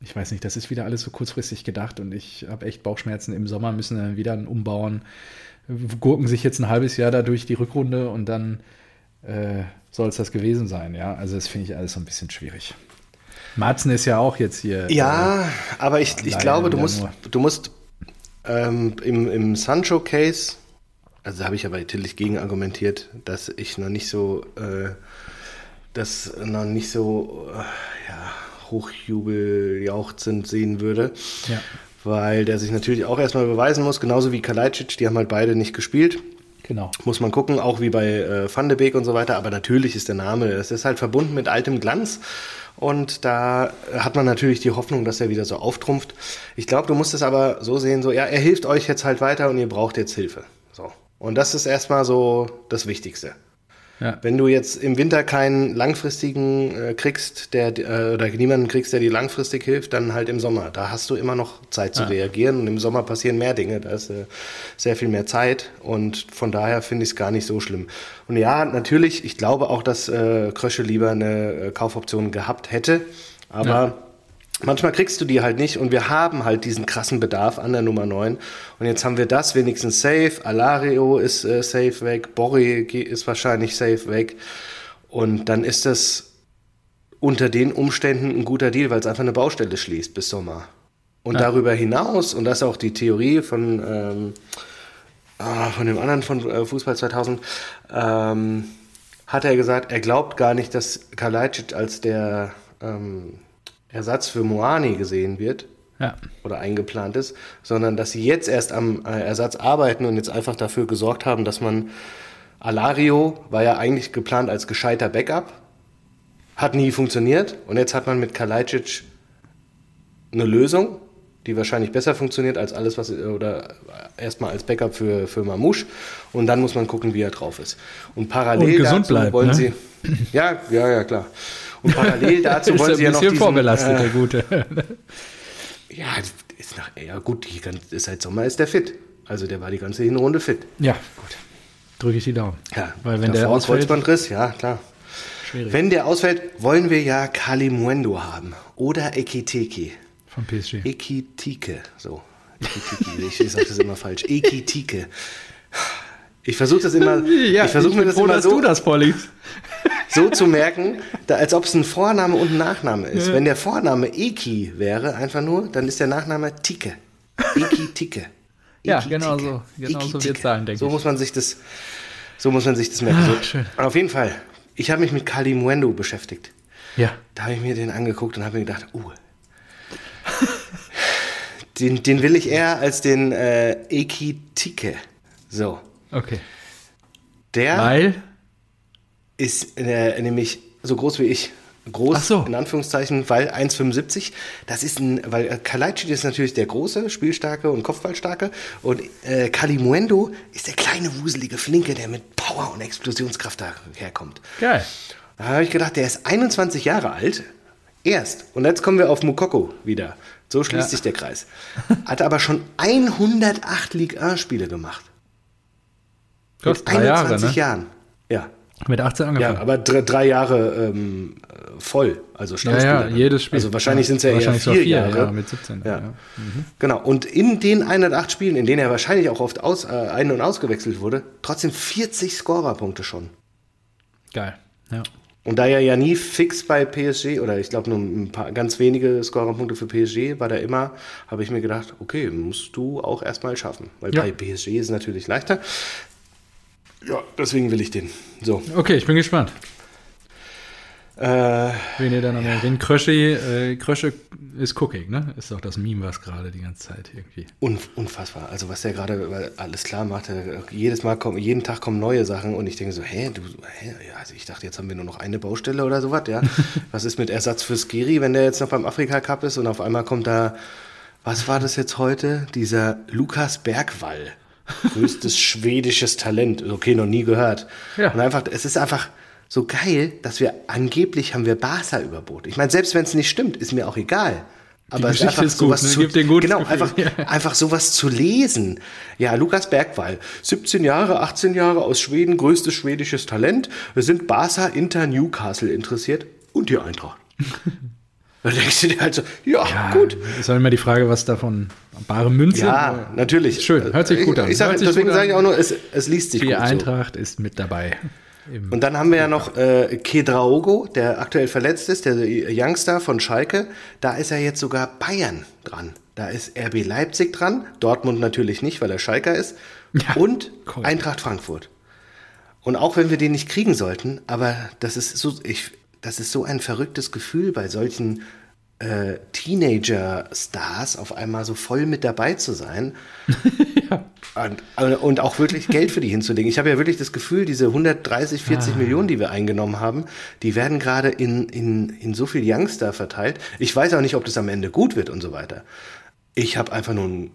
ich weiß nicht, das ist wieder alles so kurzfristig gedacht und ich habe echt Bauchschmerzen. Im Sommer müssen wir wieder einen umbauen. Gurken sich jetzt ein halbes Jahr da durch die Rückrunde und dann äh, soll es das gewesen sein. Ja, also das finde ich alles so ein bisschen schwierig. Marzen ist ja auch jetzt hier. Ja, äh, aber ich, ich glaube, du musst, du musst ähm, im, im Sancho-Case, also habe ich aber natürlich gegen argumentiert, dass ich noch nicht so, äh, das noch nicht so, äh, ja, hochjubeljauchzend sehen würde. Ja. Weil der sich natürlich auch erstmal beweisen muss, genauso wie Kalajdzic, die haben halt beide nicht gespielt. Genau. Muss man gucken, auch wie bei äh, Van de Beek und so weiter. Aber natürlich ist der Name, es ist halt verbunden mit altem Glanz. Und da hat man natürlich die Hoffnung, dass er wieder so auftrumpft. Ich glaube, du musst es aber so sehen, so, ja, er hilft euch jetzt halt weiter und ihr braucht jetzt Hilfe. Und das ist erstmal so das Wichtigste. Ja. Wenn du jetzt im Winter keinen langfristigen äh, kriegst, der äh, oder niemanden kriegst, der dir langfristig hilft, dann halt im Sommer. Da hast du immer noch Zeit zu ja. reagieren und im Sommer passieren mehr Dinge. Da ist äh, sehr viel mehr Zeit und von daher finde ich es gar nicht so schlimm. Und ja, natürlich, ich glaube auch, dass äh, Krösche lieber eine äh, Kaufoption gehabt hätte, aber ja manchmal kriegst du die halt nicht und wir haben halt diesen krassen Bedarf an der Nummer 9. Und jetzt haben wir das wenigstens safe. Alario ist äh, safe weg, Borri ist wahrscheinlich safe weg. Und dann ist das unter den Umständen ein guter Deal, weil es einfach eine Baustelle schließt bis Sommer. Und ja. darüber hinaus, und das ist auch die Theorie von, ähm, ah, von dem anderen von äh, Fußball 2000, ähm, hat er gesagt, er glaubt gar nicht, dass Kalajdzic als der ähm, Ersatz für Moani gesehen wird ja. oder eingeplant ist, sondern dass sie jetzt erst am äh, Ersatz arbeiten und jetzt einfach dafür gesorgt haben, dass man Alario war ja eigentlich geplant als gescheiter Backup, hat nie funktioniert und jetzt hat man mit Kalajdzic eine Lösung, die wahrscheinlich besser funktioniert als alles, was oder erstmal als Backup für, für Mamouche und dann muss man gucken, wie er drauf ist. Und parallel und dazu bleibt, wollen ne? sie ja, ja, ja, klar. Und parallel [LAUGHS] dazu wollen sie ja noch diesen, vorbelastet, äh, der Gute. [LAUGHS] ja, ist nach, ja gut, die, seit Sommer ist der fit. Also der war die ganze Hinrunde fit. Ja, gut. Drücke ich die Daumen. Ja, weil wenn der ausfällt, Kreuzbandriss, ja klar. Schwierig. Wenn der ausfällt, wollen wir ja Kalimuendo haben oder Ekiteke. Von PSG. Ekitike, so. Ekitike, ich sage das immer falsch. Ekitike. Ich versuche das immer. [LAUGHS] Ja, ich versuche mir das froh, immer so, du das vorliegst. So zu merken, da, als ob es ein Vorname und ein Nachname ist. Ja. Wenn der Vorname Eki wäre, einfach nur, dann ist der Nachname Tike. Eki Tike. [LAUGHS] ja, genau so. Genau so wird es sein, denke so ich. Muss man sich das, so muss man sich das merken. Ah, schön. Auf jeden Fall. Ich habe mich mit Kali Muendo beschäftigt. Ja. Da habe ich mir den angeguckt und habe mir gedacht, uh, [LAUGHS] den, den will ich eher als den äh, Eki Tike. So. Okay. Der Weil? Ist äh, nämlich so groß wie ich. Groß, so. in Anführungszeichen, weil 1,75. Das ist ein, weil äh, Kalajdzic ist natürlich der große, spielstarke und Kopfballstarke. Und äh, Kalimuendo ist der kleine, wuselige Flinke, der mit Power und Explosionskraft daherkommt. Geil. Da habe ich gedacht, der ist 21 Jahre alt. Erst. Und jetzt kommen wir auf Mukoko wieder. So schließt ja. sich der Kreis. Hat aber schon 108 Ligue 1-Spiele gemacht. Mit 21 Jahre, ne? Jahren. Ja. Mit 18 angefangen. Ja, aber drei, drei Jahre ähm, voll, also Stammspieler. Ja, ja, ne? jedes Spiel. Also wahrscheinlich ja, sind es ja eher vier, vier Jahre. Ja, mit 17. Ja. ja. Mhm. Genau, und in den 108 Spielen, in denen er wahrscheinlich auch oft aus, äh, ein- und ausgewechselt wurde, trotzdem 40 Scorerpunkte schon. Geil, ja. Und da er ja nie fix bei PSG, oder ich glaube nur ein paar ganz wenige Scorerpunkte für PSG, war der immer, habe ich mir gedacht, okay, musst du auch erstmal schaffen. Weil bei PSG ist es natürlich leichter. Ja, deswegen will ich den. So. Okay, ich bin gespannt. Äh, Wen ihr dann am ja. Den Krösche, äh, Krösche ist Cooking, ne? Ist doch das Meme, was gerade die ganze Zeit irgendwie. unfassbar. Also was der gerade alles klar macht, jedes Mal kommen, jeden Tag kommen neue Sachen und ich denke so, hä, du, hä? Ja, also ich dachte, jetzt haben wir nur noch eine Baustelle oder sowas, ja. [LAUGHS] was ist mit Ersatz für Skiri, wenn der jetzt noch beim Afrika Cup ist und auf einmal kommt da, was war das jetzt heute? Dieser Lukas Bergwall. Größtes schwedisches Talent. Okay, noch nie gehört. Ja. Und einfach, es ist einfach so geil, dass wir angeblich haben wir Barca überboten. Ich meine, selbst wenn es nicht stimmt, ist mir auch egal. Aber es ist einfach ist sowas gut, ne? zu, genau, einfach, einfach sowas zu lesen. Ja, Lukas Bergwall, 17 Jahre, 18 Jahre aus Schweden, größtes schwedisches Talent. Wir sind Barca, Inter, Newcastle interessiert und die Eintracht. [LAUGHS] Da denkst du dir halt so, ja, ja, gut. Ist halt immer die Frage, was davon bare Münze. Ja, natürlich. Schön, hört sich gut an. Ich, ich sag, deswegen sage ich auch nur, es, es liest sich die gut. Die Eintracht so. ist mit dabei. Und dann haben wir ja noch äh, Kedraogo, der aktuell verletzt ist, der Youngster von Schalke. Da ist er jetzt sogar Bayern dran. Da ist RB Leipzig dran, Dortmund natürlich nicht, weil er Schalker ist. Ja, und cool. Eintracht Frankfurt. Und auch wenn wir den nicht kriegen sollten, aber das ist so, ich, das ist so ein verrücktes Gefühl bei solchen äh, Teenager-Stars auf einmal so voll mit dabei zu sein. [LAUGHS] ja. und, und, auch wirklich Geld für die hinzulegen. Ich habe ja wirklich das Gefühl, diese 130, 40 ah. Millionen, die wir eingenommen haben, die werden gerade in, in, in so viel Youngster verteilt. Ich weiß auch nicht, ob das am Ende gut wird und so weiter. Ich habe einfach nur ein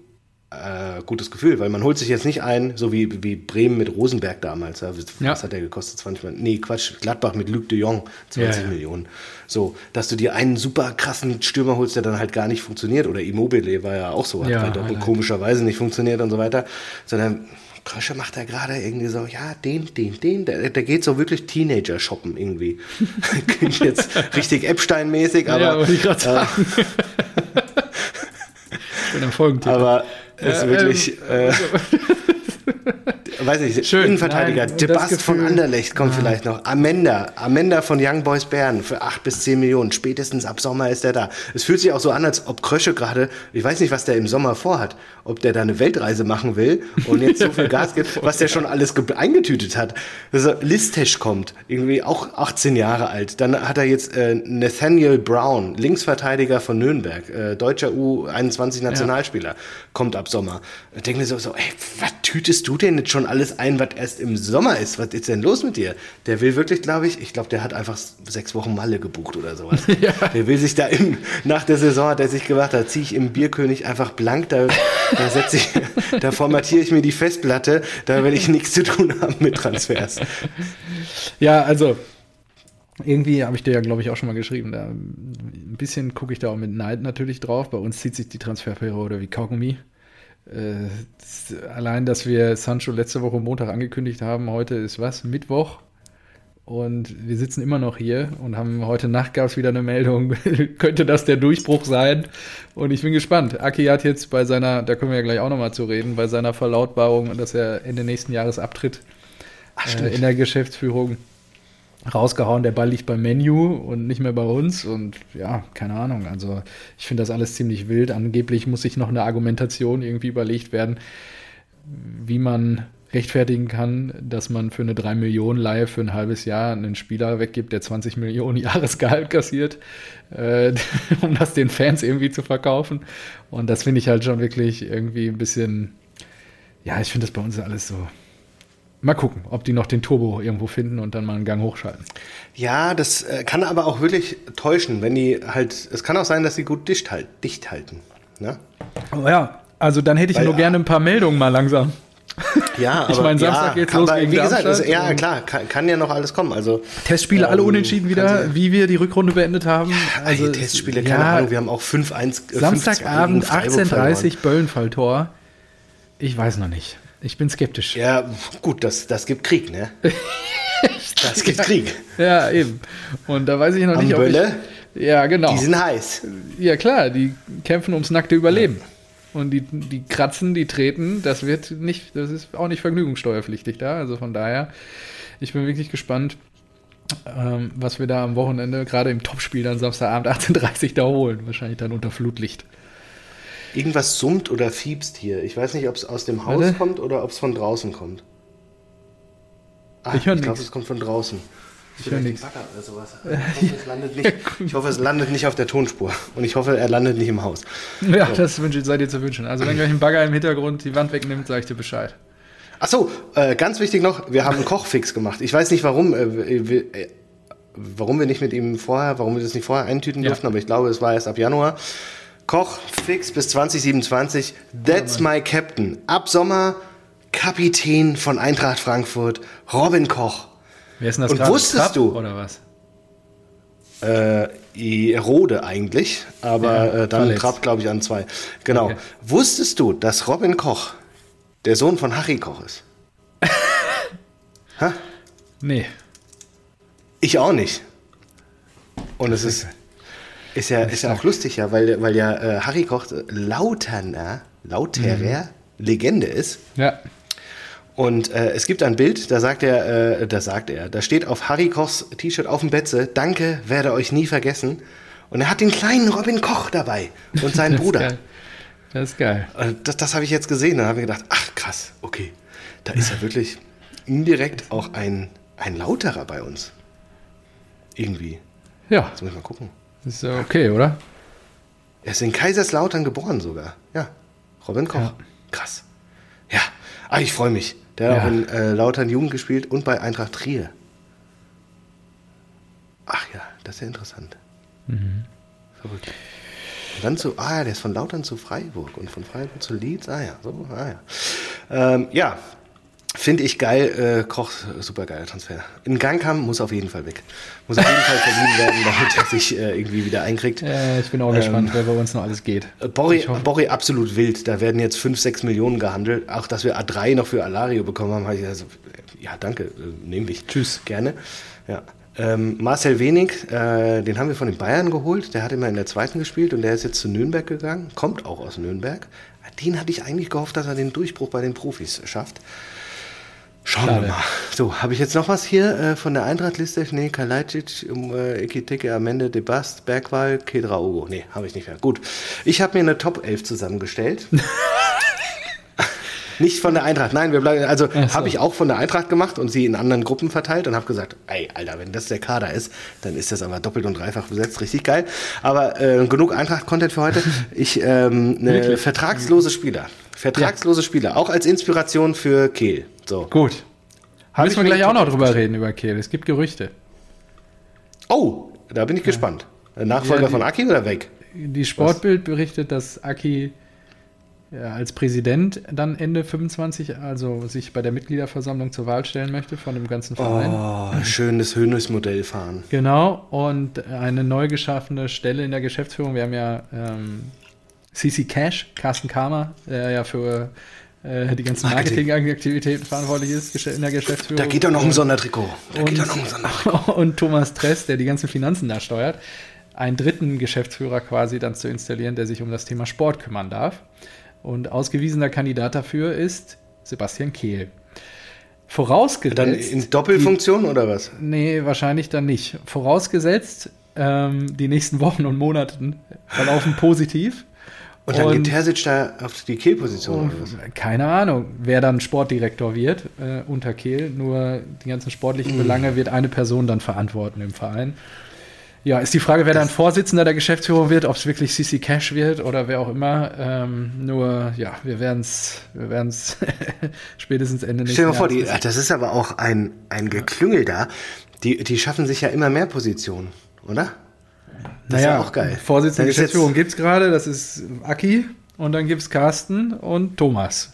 äh, gutes Gefühl, weil man holt sich jetzt nicht ein, so wie, wie Bremen mit Rosenberg damals. Ja, was ja. hat der gekostet? 20 Millionen? Nee, Quatsch, Gladbach mit Luc de Jong, 20 ja, Millionen. So, dass du dir einen super krassen Stürmer holst, der dann halt gar nicht funktioniert. Oder Immobile war ja auch so, hat halt auch komischerweise nicht funktioniert und so weiter. Sondern Krösche macht er gerade irgendwie so, ja, den, den, den, der, der geht so wirklich Teenager shoppen irgendwie. [LAUGHS] Klingt jetzt richtig Epstein-mäßig, aber. Ja, wollte ich gerade sagen. Äh, [LAUGHS] ich bin im Folgentipp. Aber ist wirklich. Ähm, äh, [LAUGHS] [LAUGHS] weiß ich, Schön, Innenverteidiger, nein, Debast von Anderlecht kommt ah. vielleicht noch. Amenda, Amenda von Young Boys Bern für 8 bis 10 Millionen. Spätestens ab Sommer ist er da. Es fühlt sich auch so an, als ob Krösche gerade, ich weiß nicht, was der im Sommer vorhat, ob der da eine Weltreise machen will und jetzt so viel [LAUGHS] Gas gibt, was der schon alles eingetütet hat. Also Listesch kommt, irgendwie auch 18 Jahre alt. Dann hat er jetzt äh, Nathaniel Brown, Linksverteidiger von Nürnberg, äh, deutscher U21 Nationalspieler, ja. kommt ab Sommer. Ich denke mir so, so ey, was tütest du denn jetzt schon alles ein, was erst im Sommer ist? Was ist denn los mit dir? Der will wirklich, glaube ich, ich glaube, der hat einfach sechs Wochen Malle gebucht oder sowas. [LAUGHS] ja. Der will sich da im, nach der Saison hat er sich gemacht, da ziehe ich im Bierkönig einfach blank, da, da setze ich, [LAUGHS] da formatiere ich mir die Festplatte, da will ich nichts zu tun haben mit Transfers. Ja, also irgendwie habe ich dir ja, glaube ich, auch schon mal geschrieben. Da, ein bisschen gucke ich da auch mit Neid natürlich drauf. Bei uns zieht sich die Transferperiode wie Kaugummi. Äh, das, allein, dass wir Sancho letzte Woche Montag angekündigt haben, heute ist was? Mittwoch. Und wir sitzen immer noch hier und haben heute Nacht gab es wieder eine Meldung, [LAUGHS] könnte das der Durchbruch sein? Und ich bin gespannt. Aki hat jetzt bei seiner, da können wir ja gleich auch nochmal zu reden, bei seiner Verlautbarung, dass er Ende nächsten Jahres abtritt Ach, äh, in der Geschäftsführung rausgehauen, der Ball liegt beim Menu und nicht mehr bei uns. Und ja, keine Ahnung. Also ich finde das alles ziemlich wild. Angeblich muss sich noch eine Argumentation irgendwie überlegt werden, wie man rechtfertigen kann, dass man für eine 3 Millionen Leihe für ein halbes Jahr einen Spieler weggibt, der 20 Millionen [LAUGHS] Jahresgehalt kassiert, äh, [LAUGHS] um das den Fans irgendwie zu verkaufen. Und das finde ich halt schon wirklich irgendwie ein bisschen, ja, ich finde das bei uns alles so Mal gucken, ob die noch den Turbo irgendwo finden und dann mal einen Gang hochschalten. Ja, das äh, kann aber auch wirklich täuschen, wenn die halt. Es kann auch sein, dass sie gut dicht, halt, dicht halten. Ne? Oh ja, also dann hätte ich Weil, nur gerne ein paar Meldungen mal langsam. Ja, [LAUGHS] aber ich meine, Samstag ja, geht's los gegen wie gesagt, also, ja klar, kann, kann, ja noch alles kommen. Also Testspiele ähm, alle unentschieden wieder, wie wir die Rückrunde beendet haben. Ja, also Testspiele, keine ja, Ahnung, wir haben auch 5-1 äh, Samstagabend 18:30 Böllenfalltor. Ich weiß noch nicht. Ich bin skeptisch. Ja, gut, das, das gibt Krieg, ne? [LAUGHS] das gibt Krieg. Ja, eben. Und da weiß ich noch Am nicht, ob Bölle, ich, Ja, genau. Die sind heiß. Ja, klar, die kämpfen ums nackte Überleben. Ja. Und die, die kratzen, die treten, das wird nicht, das ist auch nicht vergnügungssteuerpflichtig da. Also von daher, ich bin wirklich gespannt, ähm, was wir da am Wochenende, gerade im Topspiel dann Samstagabend [LAUGHS] 18.30 Uhr da holen. Wahrscheinlich dann unter Flutlicht. Irgendwas summt oder fiebst hier. Ich weiß nicht, ob es aus dem Haus Warte. kommt oder ob es von draußen kommt. Ah, ich, ich glaube, es kommt von draußen. Ich höre nichts. [LAUGHS] Ich, ich hoffe, es landet nicht auf der Tonspur. Und ich hoffe, er landet nicht im Haus. Ja, so. das wünsche, sei dir zu wünschen. Also, wenn gleich ein Bagger im Hintergrund die Wand wegnimmt, sage ich dir Bescheid. Achso, äh, ganz wichtig noch, wir haben einen Kochfix gemacht. Ich weiß nicht, warum, äh, wir, äh, warum wir nicht mit ihm vorher, warum wir das nicht vorher eintüten ja. durften, aber ich glaube, es war erst ab Januar. Koch fix bis 2027. That's my Captain. Ab Sommer Kapitän von Eintracht Frankfurt, Robin Koch. Wer ist denn das Und wusstest Trapp, du oder was? Äh, Rode eigentlich, aber ja, äh, dann Trapp, glaube ich, an zwei. Genau. Okay. Wusstest du, dass Robin Koch der Sohn von Harry Koch ist? [LAUGHS] ha? Nee. Ich auch nicht. Und es ist [LAUGHS] ist ja, ist ja auch lustig, ja, weil, weil ja äh, Harry Koch Lauterner, Lauterer mhm. Legende ist. Ja. Und äh, es gibt ein Bild, da sagt er, äh, da sagt er, da steht auf Harry Kochs T-Shirt auf dem Betze, danke, werde euch nie vergessen. Und er hat den kleinen Robin Koch dabei und seinen [LAUGHS] Das ist Bruder. geil. Das ist geil. Äh, Das, das habe ich jetzt gesehen. Dann habe ich gedacht, ach krass, okay. Da ist ja wirklich indirekt auch ein, ein Lauterer bei uns. Irgendwie. Ja, Jetzt muss ich mal gucken. Ist ja okay, oder? Er ist in Kaiserslautern geboren sogar. Ja. Robin Koch. Ja. Krass. Ja. Ah, ich freue mich. Der hat Ja. auch in äh, Lautern Jugend gespielt und bei Eintracht Trier. Ach ja, das ist ja interessant. Mhm. Verrückt. Und dann zu, ah ja, der ist von Lautern zu Freiburg und von Freiburg zu Leeds. Ah ja, so, ah ja. Ähm, ja, finde ich geil. Äh, Koch, super geiler Transfer. In Gangkamp muss auf jeden Fall weg. Muss auf jeden Fall verliehen werden, damit er sich äh, irgendwie wieder einkriegt. Äh, ich bin auch gespannt, wer bei uns noch alles geht. Äh, Borri, absolut wild. Da werden jetzt 5, 6 Millionen gehandelt. Auch, dass wir A3 noch für Alario bekommen haben, habe ich also, ja, danke, äh, nehme ich. Tschüss. Gerne. Ja. Ähm, Marcel Wenig, äh, den haben wir von den Bayern geholt. Der hat immer in der zweiten gespielt und der ist jetzt zu Nürnberg gegangen. Kommt auch aus Nürnberg. Den hatte ich eigentlich gehofft, dass er den Durchbruch bei den Profis schafft. Schauen Schade. wir mal. So, habe ich jetzt noch was hier äh, von der Eintracht-Liste? Nee, Kalajdzic, um, äh, Ekiteke, Amende, De Bast, Bergwall, Kedra Ogo. Nee, habe ich nicht mehr. Gut. Ich habe mir eine Top 11 zusammengestellt. [LAUGHS] Nicht von der Eintracht, nein, wir bleiben, also so. habe ich auch von der Eintracht gemacht und sie in anderen Gruppen verteilt und habe gesagt, ey, Alter, wenn das der Kader ist, dann ist das aber doppelt und dreifach besetzt, richtig geil. Aber äh, genug Eintracht-Content für heute. [LAUGHS] Ich, ähm, Wirklich? vertragslose Spieler. Vertragslose Spieler, auch als Inspiration für Kehl. So. Gut. Hab Müssen ich wir gleich auch noch drüber reden, über Kehl. Es gibt Gerüchte. Oh, da bin ich gespannt. Nachfolger Ja, die- von Aki oder weg? Die Sportbild berichtet, dass Aki ja, als Präsident dann Ende 25, also sich bei der Mitgliederversammlung zur Wahl stellen möchte von dem ganzen Verein. Oh, schön das Hönes-Modell fahren. Genau, und eine neu geschaffene Stelle in der Geschäftsführung. Wir haben ja ähm, CC Cash, Carsten Kamer, der ja für äh, die ganzen Marketing. Marketingaktivitäten verantwortlich ist in der Geschäftsführung. Da geht doch noch ein Sondertrikot. Da und, geht doch noch ein Sondertrikot. [LAUGHS] und Thomas Tress, der die ganzen Finanzen da steuert, einen dritten Geschäftsführer quasi dann zu installieren, der sich um das Thema Sport kümmern darf. Und ausgewiesener Kandidat dafür ist Sebastian Kehl. Vorausgesetzt. Dann in Doppelfunktion oder was? Nee, wahrscheinlich dann nicht. Vorausgesetzt, ähm, die nächsten Wochen und Monaten verlaufen positiv. Und dann Und- geht Terzic da auf die Kehlposition? Und, keine Ahnung, wer dann Sportdirektor wird äh, unter Kehl. Nur die ganzen sportlichen Belange wird eine Person dann verantworten im Verein. Ja, ist die Frage, wer dann Vorsitzender der Geschäftsführung wird, ob es wirklich CC Cash wird oder wer auch immer. Ähm, nur, ja, wir werden es wir werden's [LAUGHS] spätestens Ende nächsten Stell dir mal vor, die, das ist aber auch ein, ein Geklüngel da. Die, die schaffen sich ja immer mehr Positionen, oder? Das ist ja auch geil. Vorsitzende Dann Geschäftsführung gibt es gerade, das ist Aki und dann gibt es Carsten und Thomas.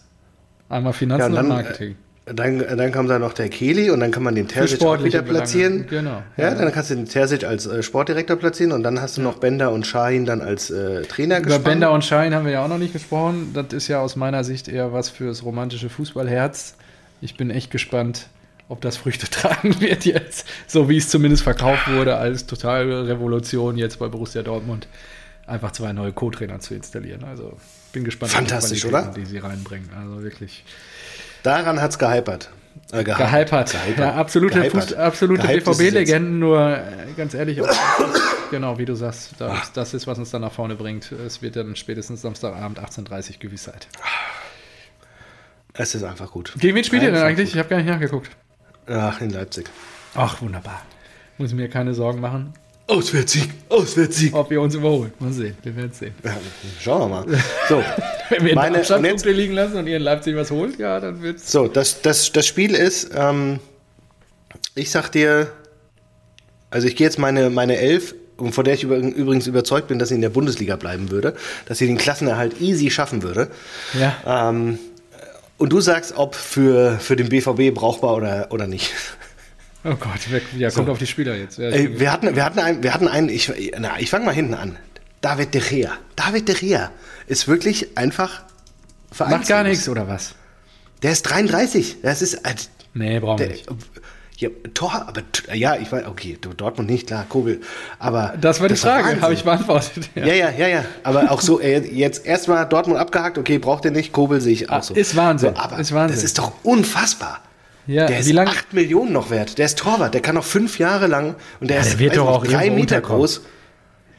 Einmal Finanzen Ja, und dann, und Marketing. äh, Dann, dann kommt da noch der Kehli und dann kann man den Terzic auch wieder platzieren. Belange, genau. Ja, Ja. dann kannst du den Terzic als äh, Sportdirektor platzieren und dann hast du noch Bender und Shahin dann als äh, Trainer Über gespannt. Bender und Schein haben wir ja auch noch nicht gesprochen. Das ist ja aus meiner Sicht eher was fürs romantische Fußballherz. Ich bin echt gespannt, ob das Früchte [LAUGHS] tragen wird jetzt. So wie es zumindest verkauft wurde als totale Revolution jetzt bei Borussia Dortmund. Einfach zwei neue Co-Trainer zu installieren. Also bin gespannt, Fantastisch, die oder? Die sie reinbringen. Also wirklich Daran hat's gehypert. Äh, gehypert. gehypert. Ja, absolute, Gehypert. Absolute es. BVB-Legenden, nur äh, ganz ehrlich, auch, [COUGHS] genau wie du sagst, das, das ist, was uns dann nach vorne bringt. Es wird dann spätestens Samstagabend 18.30 Uhr Gewissheit. Es ist einfach gut. Gegen wen spielt ihr denn eigentlich? Ich habe gar nicht nachgeguckt. Ach, in Leipzig. Ach, wunderbar. Muss mir keine Sorgen machen, Auswärtssieg, Auswärtssieg. ob ihr uns überholt. Mal sehen, wir werden sehen. Ja, schauen wir mal. So, [LAUGHS] Wenn wir Meine- Punkte liegen lassen und ihr in Leipzig was holt, ja, dann wird's. so das, das, das Spiel ist, ähm, ich sag dir, also ich gehe jetzt meine, meine Elf, und von der ich über, übrigens überzeugt bin, dass sie in der Bundesliga bleiben würde, dass sie den Klassenerhalt easy schaffen würde. Ja. Ähm, und du sagst, ob für, für den BVB brauchbar oder, oder nicht. Oh Gott, wer, ja, kommt auf die Spieler jetzt. Ja, Ey, wir hatten, wir hatten einen, wir hatten einen, ich, na, ich fange mal hinten an. David de Gea. David de Gea ist wirklich einfach Macht gar nichts, oder was? Der ist 33. Das ist, äh, Nee, brauchen wir nicht. Ja, Tor, aber ja, ich weiß, okay, Dortmund nicht, klar, Kobel. Aber Das war die Frage, Wahnsinn. habe ich beantwortet. Ja, ja, ja, ja. Aber auch so, äh, jetzt erstmal Dortmund abgehakt, okay, braucht ihr nicht, Kobel sehe ich auch Ah, so. ist Wahnsinn, So, aber ist Wahnsinn. das ist doch unfassbar. Ja, der ist wie lange? 8 Millionen noch wert. Der ist Torwart, der kann noch fünf Jahre lang und der Ja, ist der wird weiß doch auch drei Meter groß.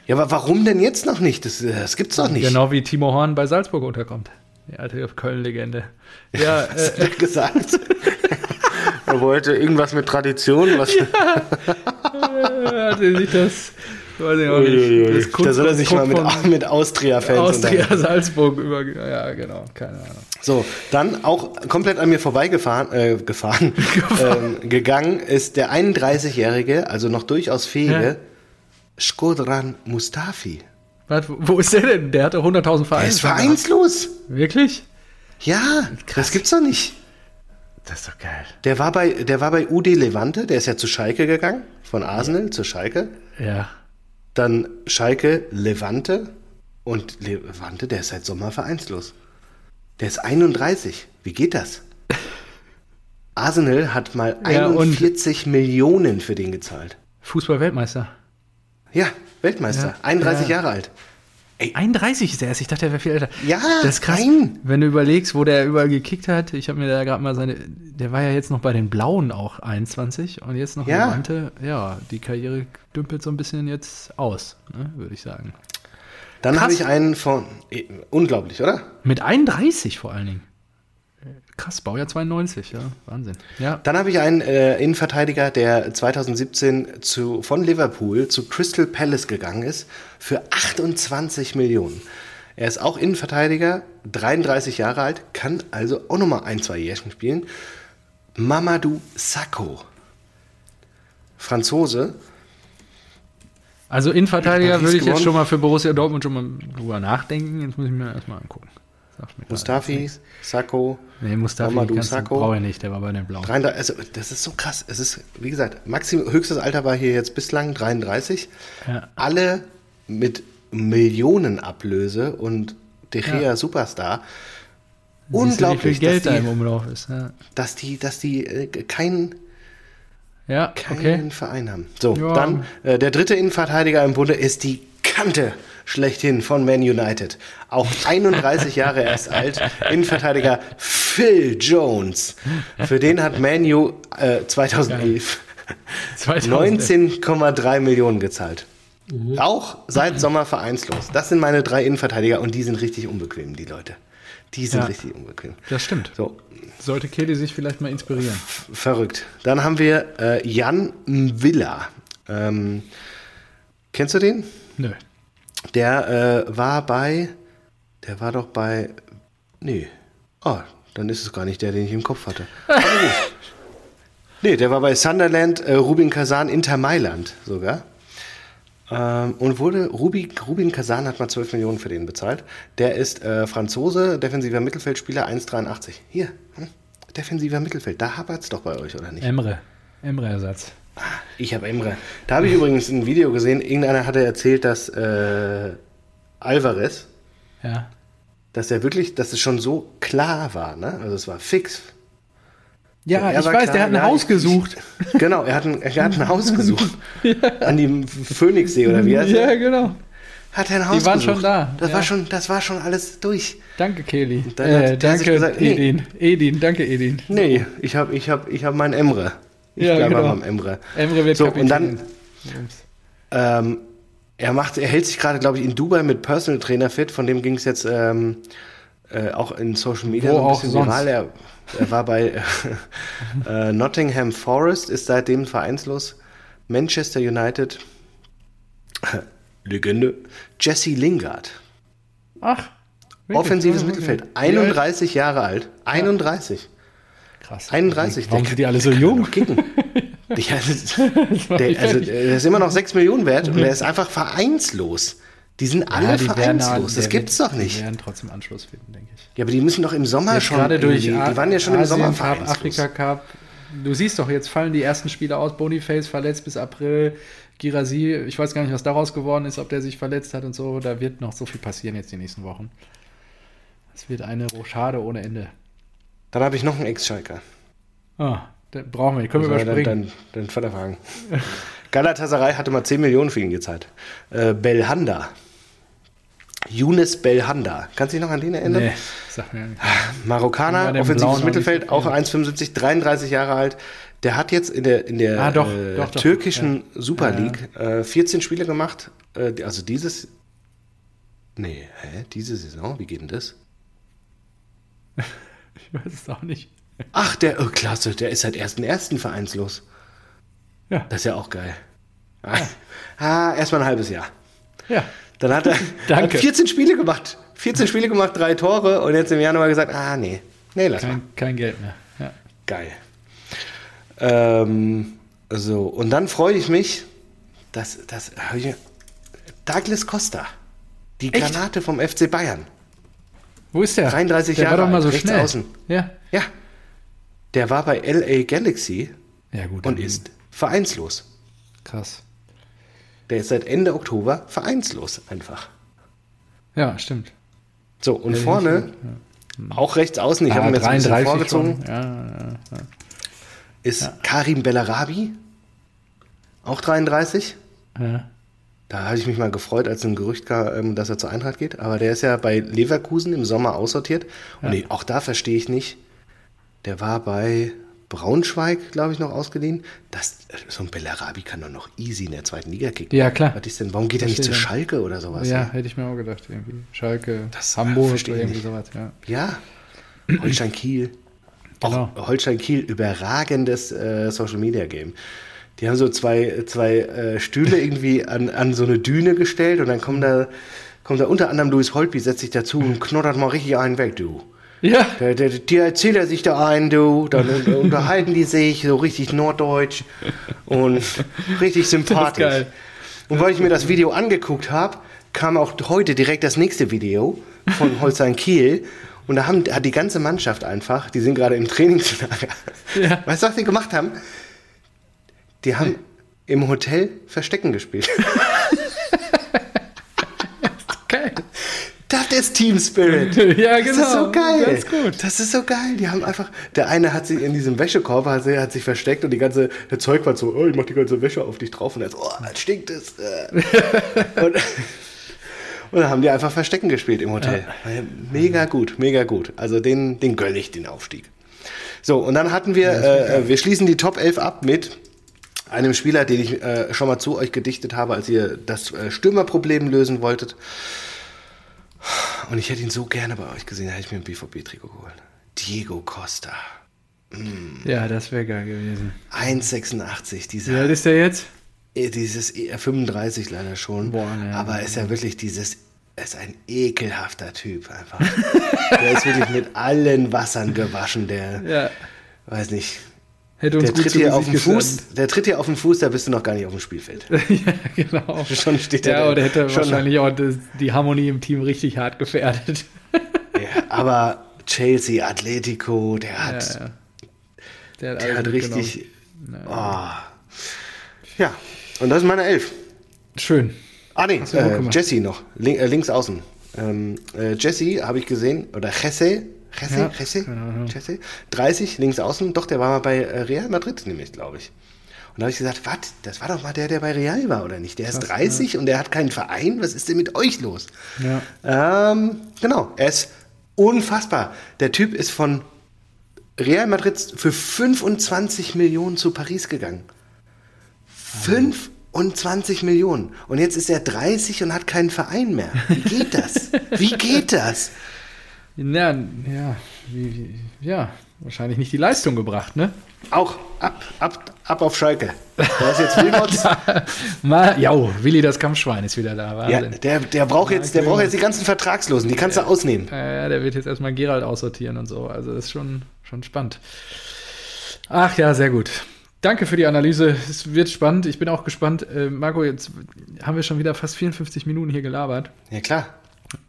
Ja, aber warum denn jetzt noch nicht? Das, äh, das gibt's doch nicht. Genau wie Timo Horn bei Salzburg unterkommt. Die alte Köln-Legende. Ja, [LAUGHS] Was äh, hat er gesagt? [LAUGHS] er wollte irgendwas mit Tradition. Was hatte sich das, weiß ich auch nicht, das da soll er sich mal mit, [LAUGHS] mit Austria-Fans Austria. Salzburg über, ja genau, keine Ahnung. So, dann auch komplett an mir vorbeigefahren, äh, gefahren, [LAUGHS] ähm, gegangen ist der 31-jährige, also noch durchaus fähige, Ja. Skodran Mustafi. Was, wo ist der denn? Der hatte 100.000 Er Vereine. ist vereinslos. Wirklich? Ja, das gibt's doch nicht. Das ist doch geil. Der war bei, der war bei UD Levante, der ist ja zu Schalke gegangen, von Arsenal zu Schalke. Ja. Dann Schalke Levante und Levante, der ist seit Sommer vereinslos. Der ist 31. Wie geht das? [LAUGHS] Arsenal hat mal Ja, und- 41 Millionen für den gezahlt. Fußball-Weltmeister. Ja, Weltmeister, Ja, 31 ja. Jahre alt. 31 ist er erst. Ich dachte, der wäre viel älter. Ja, das ist krass. nein. Wenn du überlegst, wo der überall gekickt hat. Ich habe mir da gerade mal seine. Der war ja jetzt noch bei den Blauen auch 21 und jetzt noch Ja. Levante. Ja, die Karriere dümpelt so ein bisschen jetzt aus, ne, würde ich sagen. Dann habe ich einen von. eh, Unglaublich, oder? Mit 31 vor allen Dingen. Krass, Baujahr 92, ja, Wahnsinn. Ja, Dann habe ich einen äh, Innenverteidiger, der 2017 zu, von Liverpool zu Crystal Palace gegangen ist für 28 Millionen. Er ist auch Innenverteidiger, 33 Jahre alt, kann also auch nochmal ein, zwei Jährchen spielen. Mamadou Sakho. Franzose. also Innenverteidiger würde ich jetzt gewonnen. schon mal für Borussia Dortmund schon mal drüber nachdenken. Jetzt muss ich mir erstmal angucken. Mustafi. Sakho. Nee, Mustafi Mamadou Sakho. brauche ich nicht, der war bei den Blauen. 33, also das ist so krass. Es ist, wie gesagt, maxim, höchstes Alter war hier jetzt bislang 33. Ja. Alle mit Millionenablöse und De Gea Ja. Superstar. Siehst Unglaublich, viel Geld dass, da im die, Umlauf ist. Ja, dass die, dass die äh, keinen, ja keinen okay. Verein haben. So, Ja. dann äh, der dritte Innenverteidiger im Bunde ist die Kante schlechthin von Man United. Auch 31 Jahre erst alt. Innenverteidiger Phil Jones. Für den hat Man U äh, 2011 2000. 19,3 Millionen gezahlt. Mhm. Auch seit Sommer vereinslos. Das sind meine drei Innenverteidiger und die sind richtig unbequem, die Leute. Die sind Ja. richtig unbequem. Das stimmt. So, Sollte Kelly sich vielleicht mal inspirieren. verrückt. Dann haben wir äh, Jan Villa. Ähm, kennst du den? Nö. Der äh, war bei, der war doch bei, nee, oh, dann ist es gar nicht der, den ich im Kopf hatte. Aber gut. [LAUGHS] Nee, der war bei Sunderland, äh, Rubin Kazan, Inter Mailand sogar. Ähm, und wurde, Rubi, Rubin Kazan hat mal 12 Millionen für den bezahlt. Der ist äh, Franzose, defensiver Mittelfeldspieler, 1,83. Hier, hm? defensiver Mittelfeld, da hapert's doch bei euch, oder nicht? Emre. Emre-Ersatz. Ich habe Emre. Da habe ich übrigens ein Video gesehen, irgendeiner hatte erzählt, dass äh, Alvarez, Ja. dass er wirklich, dass es schon so klar war, ne? Also es war fix. Ja, Er ich weiß, klar, der hat ein ja, Haus gesucht. Ich, [LAUGHS] genau, er hat ein, er hat ein Haus [LAUGHS] gesucht. An dem Phoenixsee oder wie heißt ja, er? genau. Hat er ein Haus Die waren gesucht. schon da, Das ja. war schon, das war schon alles durch. Danke, Kelly. Äh, danke, gesagt, nee. Edin. Edin, danke, Edin. Nee, ich habe ich hab, ich hab meinen Emre. Ich Ja, bleibe genau. beim Emre. Emre wird So, Kapitän. und dann. Ähm, er macht, er hält sich gerade, glaube ich, in Dubai mit Personal Trainer fit. Von dem ging es jetzt ähm, äh, auch in Social Media Wo so ein auch bisschen sonst. viral. Er, er war bei [LAUGHS] äh, Nottingham Forest, ist seitdem vereinslos. Manchester United, [LAUGHS] Legende, Jesse Lingard, Ach. offensives okay. Mittelfeld, Wie alt? 31 Jahre alt, 31. Krass. 31. Warum sind die alle so jung? Kicken. [LAUGHS] Ja, das- der, also, der ist immer noch 6 Millionen wert und der ist einfach vereinslos. Die sind alle Ja, die vereinslos. Das gibt's wird- doch nicht. Die werden trotzdem Anschluss finden, denke ich. Ja, aber die müssen doch im Sommer Jetzt schon. gerade durch A- die waren ja schon im Sommer Asien vereinslos. Afrika Cup. Du siehst doch, jetzt fallen die ersten Spieler aus. Boniface verletzt bis April. Girasi, ich weiß gar nicht, was daraus geworden ist, ob der sich verletzt hat und so. Da wird noch so viel passieren jetzt die nächsten Wochen. Es wird eine Rochade ohne Ende. Dann habe ich noch einen Ex-Schalker. Ah, Da brauchen wir, können wir Also überspringen. Dann, dann, dann Vaterfragen. [LAUGHS] Galatasaray hatte mal 10 Millionen für ihn gezahlt. Äh, Belhanda. Younes Belhanda. Kannst du dich noch an den erinnern? nee, sag mir nicht. Über Marokkaner, den offensives Mittelfeld, auch habe 1,75, 33 Jahre alt. Der hat jetzt in der, in der Ah, doch, äh, doch, doch. türkischen Super Ja, ja. League äh, 14 Spiele gemacht. Äh, also dieses. Nee, hä? Diese Saison? Wie geht denn das? [LAUGHS] Ich weiß es auch nicht. Ach, der, oh, klasse, der ist seit 1.1. vereinslos. Ja. Das ist ja auch geil. Ah, ah erstmal ein halbes Jahr. Ja. Dann hat er. [LAUGHS] Hat 14 Spiele gemacht. 14 Spiele gemacht, drei Tore und jetzt im Januar gesagt, ah nee, nee, lass mal. Kein, kein Geld mehr. Ja. Geil. Ähm, so, und dann freue ich mich, dass, dass Douglas Costa, die Echt? Granate vom FC Bayern. Wo ist der? 33 der Jahre war doch mal so rechts schnell. außen. Ja. Ja, der war bei LA Galaxy Ja, gut. und ist vereinslos. Krass. Der ist seit Ende Oktober vereinslos einfach. Ja, stimmt. So, und vorne, auch rechts außen, ich habe Ah, ihn jetzt ein bisschen 33 vorgezogen. Ja, ja, ja. ist Karim Bellarabi, auch 33. ja. Da hatte ich mich mal gefreut, als ein Gerücht kam, ähm, dass er zur Eintracht geht. Aber der ist ja bei Leverkusen im Sommer aussortiert. Und ich, auch da verstehe ich nicht. Der war bei Braunschweig, glaube ich, noch ausgeliehen. Das, so ein Bellarabi kann doch noch easy in der zweiten Liga kicken. Ja, klar. Was ist denn, warum geht er nicht zu. Schalke oder sowas? Ja, hätte ich mir auch gedacht, irgendwie. Schalke, Das Hamburg oder irgendwie nicht. sowas, ja. Ja, Holstein Kiel. [CLEARS THROAT] Genau. Auch Holstein Kiel, überragendes äh, Social Media Game. Die haben so zwei, zwei äh, Stühle irgendwie an, an so eine Düne gestellt und dann kommen da, kommt da unter anderem Luis Holtby, setzt sich dazu und knottert mal richtig einen weg, du. Ja, Der, der, der erzählt er sich da ein, du. Dann un- unterhalten die sich so richtig norddeutsch und richtig sympathisch. Und weil ich mir das Video angeguckt habe, kam auch heute direkt das nächste Video von Holstein Kiel. Und da haben, hat die ganze Mannschaft einfach, die sind gerade im Trainingslager. Ja. Weißt du, was die gemacht haben? Die haben im Hotel Verstecken gespielt. [LAUGHS] geil. Das ist Team Spirit. [LAUGHS] Ja, Das ist genau. so geil. Ganz gut. Das ist so geil. Die haben einfach, der eine hat sich in diesem Wäschekorb, hat, sich- hat sich versteckt und die ganze, der Zeug war so, oh, ich mach die ganze Wäsche auf dich drauf und er so, oh, dann stinkt es. äh. [LAUGHS] und, und dann haben die einfach Verstecken gespielt im Hotel. Mega gut, mega gut. Also den, den gönn ich, den Aufstieg. So, und dann hatten wir, äh, wir schließen die Top 11 ab mit einem Spieler, den ich äh, schon mal zu euch gedichtet habe, als ihr das äh, Stürmerproblem lösen wolltet. Und ich hätte ihn so gerne bei euch gesehen, da hätte ich mir ein BVB-Trikot geholt. Diego Costa. Ja, das wäre geil gewesen. 1,86. Wie Dieser, alt ist der jetzt? äh, dieses äh, 35 leider schon. Boah, ne. aber ist ja wirklich dieses, er ist ein ekelhafter Typ einfach. [LAUGHS] der ist wirklich mit allen Wassern gewaschen, der, Ja. weiß nicht, Hätte uns Der tritt hier auf den Fuß, der tritt hier auf den Fuß, da bist du noch gar nicht auf dem Spielfeld. [LAUGHS] ja, genau. [LAUGHS] Schon steht Ja, er oder hätte schon- wahrscheinlich auch das, die Harmonie im Team richtig hart gefährdet. [LAUGHS] Ja, aber Chelsea, Atletico, der hat, Ja, ja. Der hat, der hat richtig. Oh. Ja, und das ist meine Elf. Schön. Ah, nee, äh. Jesse noch, link, äh, links außen. Ähm, äh, Jesse habe ich gesehen, oder Jesse, Jesse, Ja, Jesse. Jesse, 30, links außen, doch, der war mal bei äh, Real Madrid, nämlich, glaube ich. Und da habe ich gesagt, was, das war doch mal der, der bei Real war, oder nicht? Der ist Krass, 30 und der hat keinen Verein, was ist denn mit euch los? Ja. Ähm, genau, er ist unfassbar. Der Typ ist von Real Madrid für 25 Millionen zu Paris gegangen. 25 Millionen. Und jetzt ist er 30 und hat keinen Verein mehr. Wie geht das? Wie geht das? Ja, ja, wie, wie, ja, wahrscheinlich nicht die Leistung gebracht, ne? Auch ab, ab, ab auf Schalke. Da ist jetzt Wilmots. [LAUGHS] Mal, ja, Willi, das Kampfschwein ist wieder da. Ja, der, der braucht jetzt, der braucht jetzt die ganzen Vertragslosen. Die kannst du ausnehmen. Ja, der wird jetzt erstmal Gerald aussortieren und so. Also das ist schon, schon spannend. Ach ja, sehr gut. Danke für die Analyse. Es wird spannend. Ich bin auch gespannt. Äh, Marco, jetzt haben wir schon wieder fast 54 Minuten hier gelabert. Ja, klar.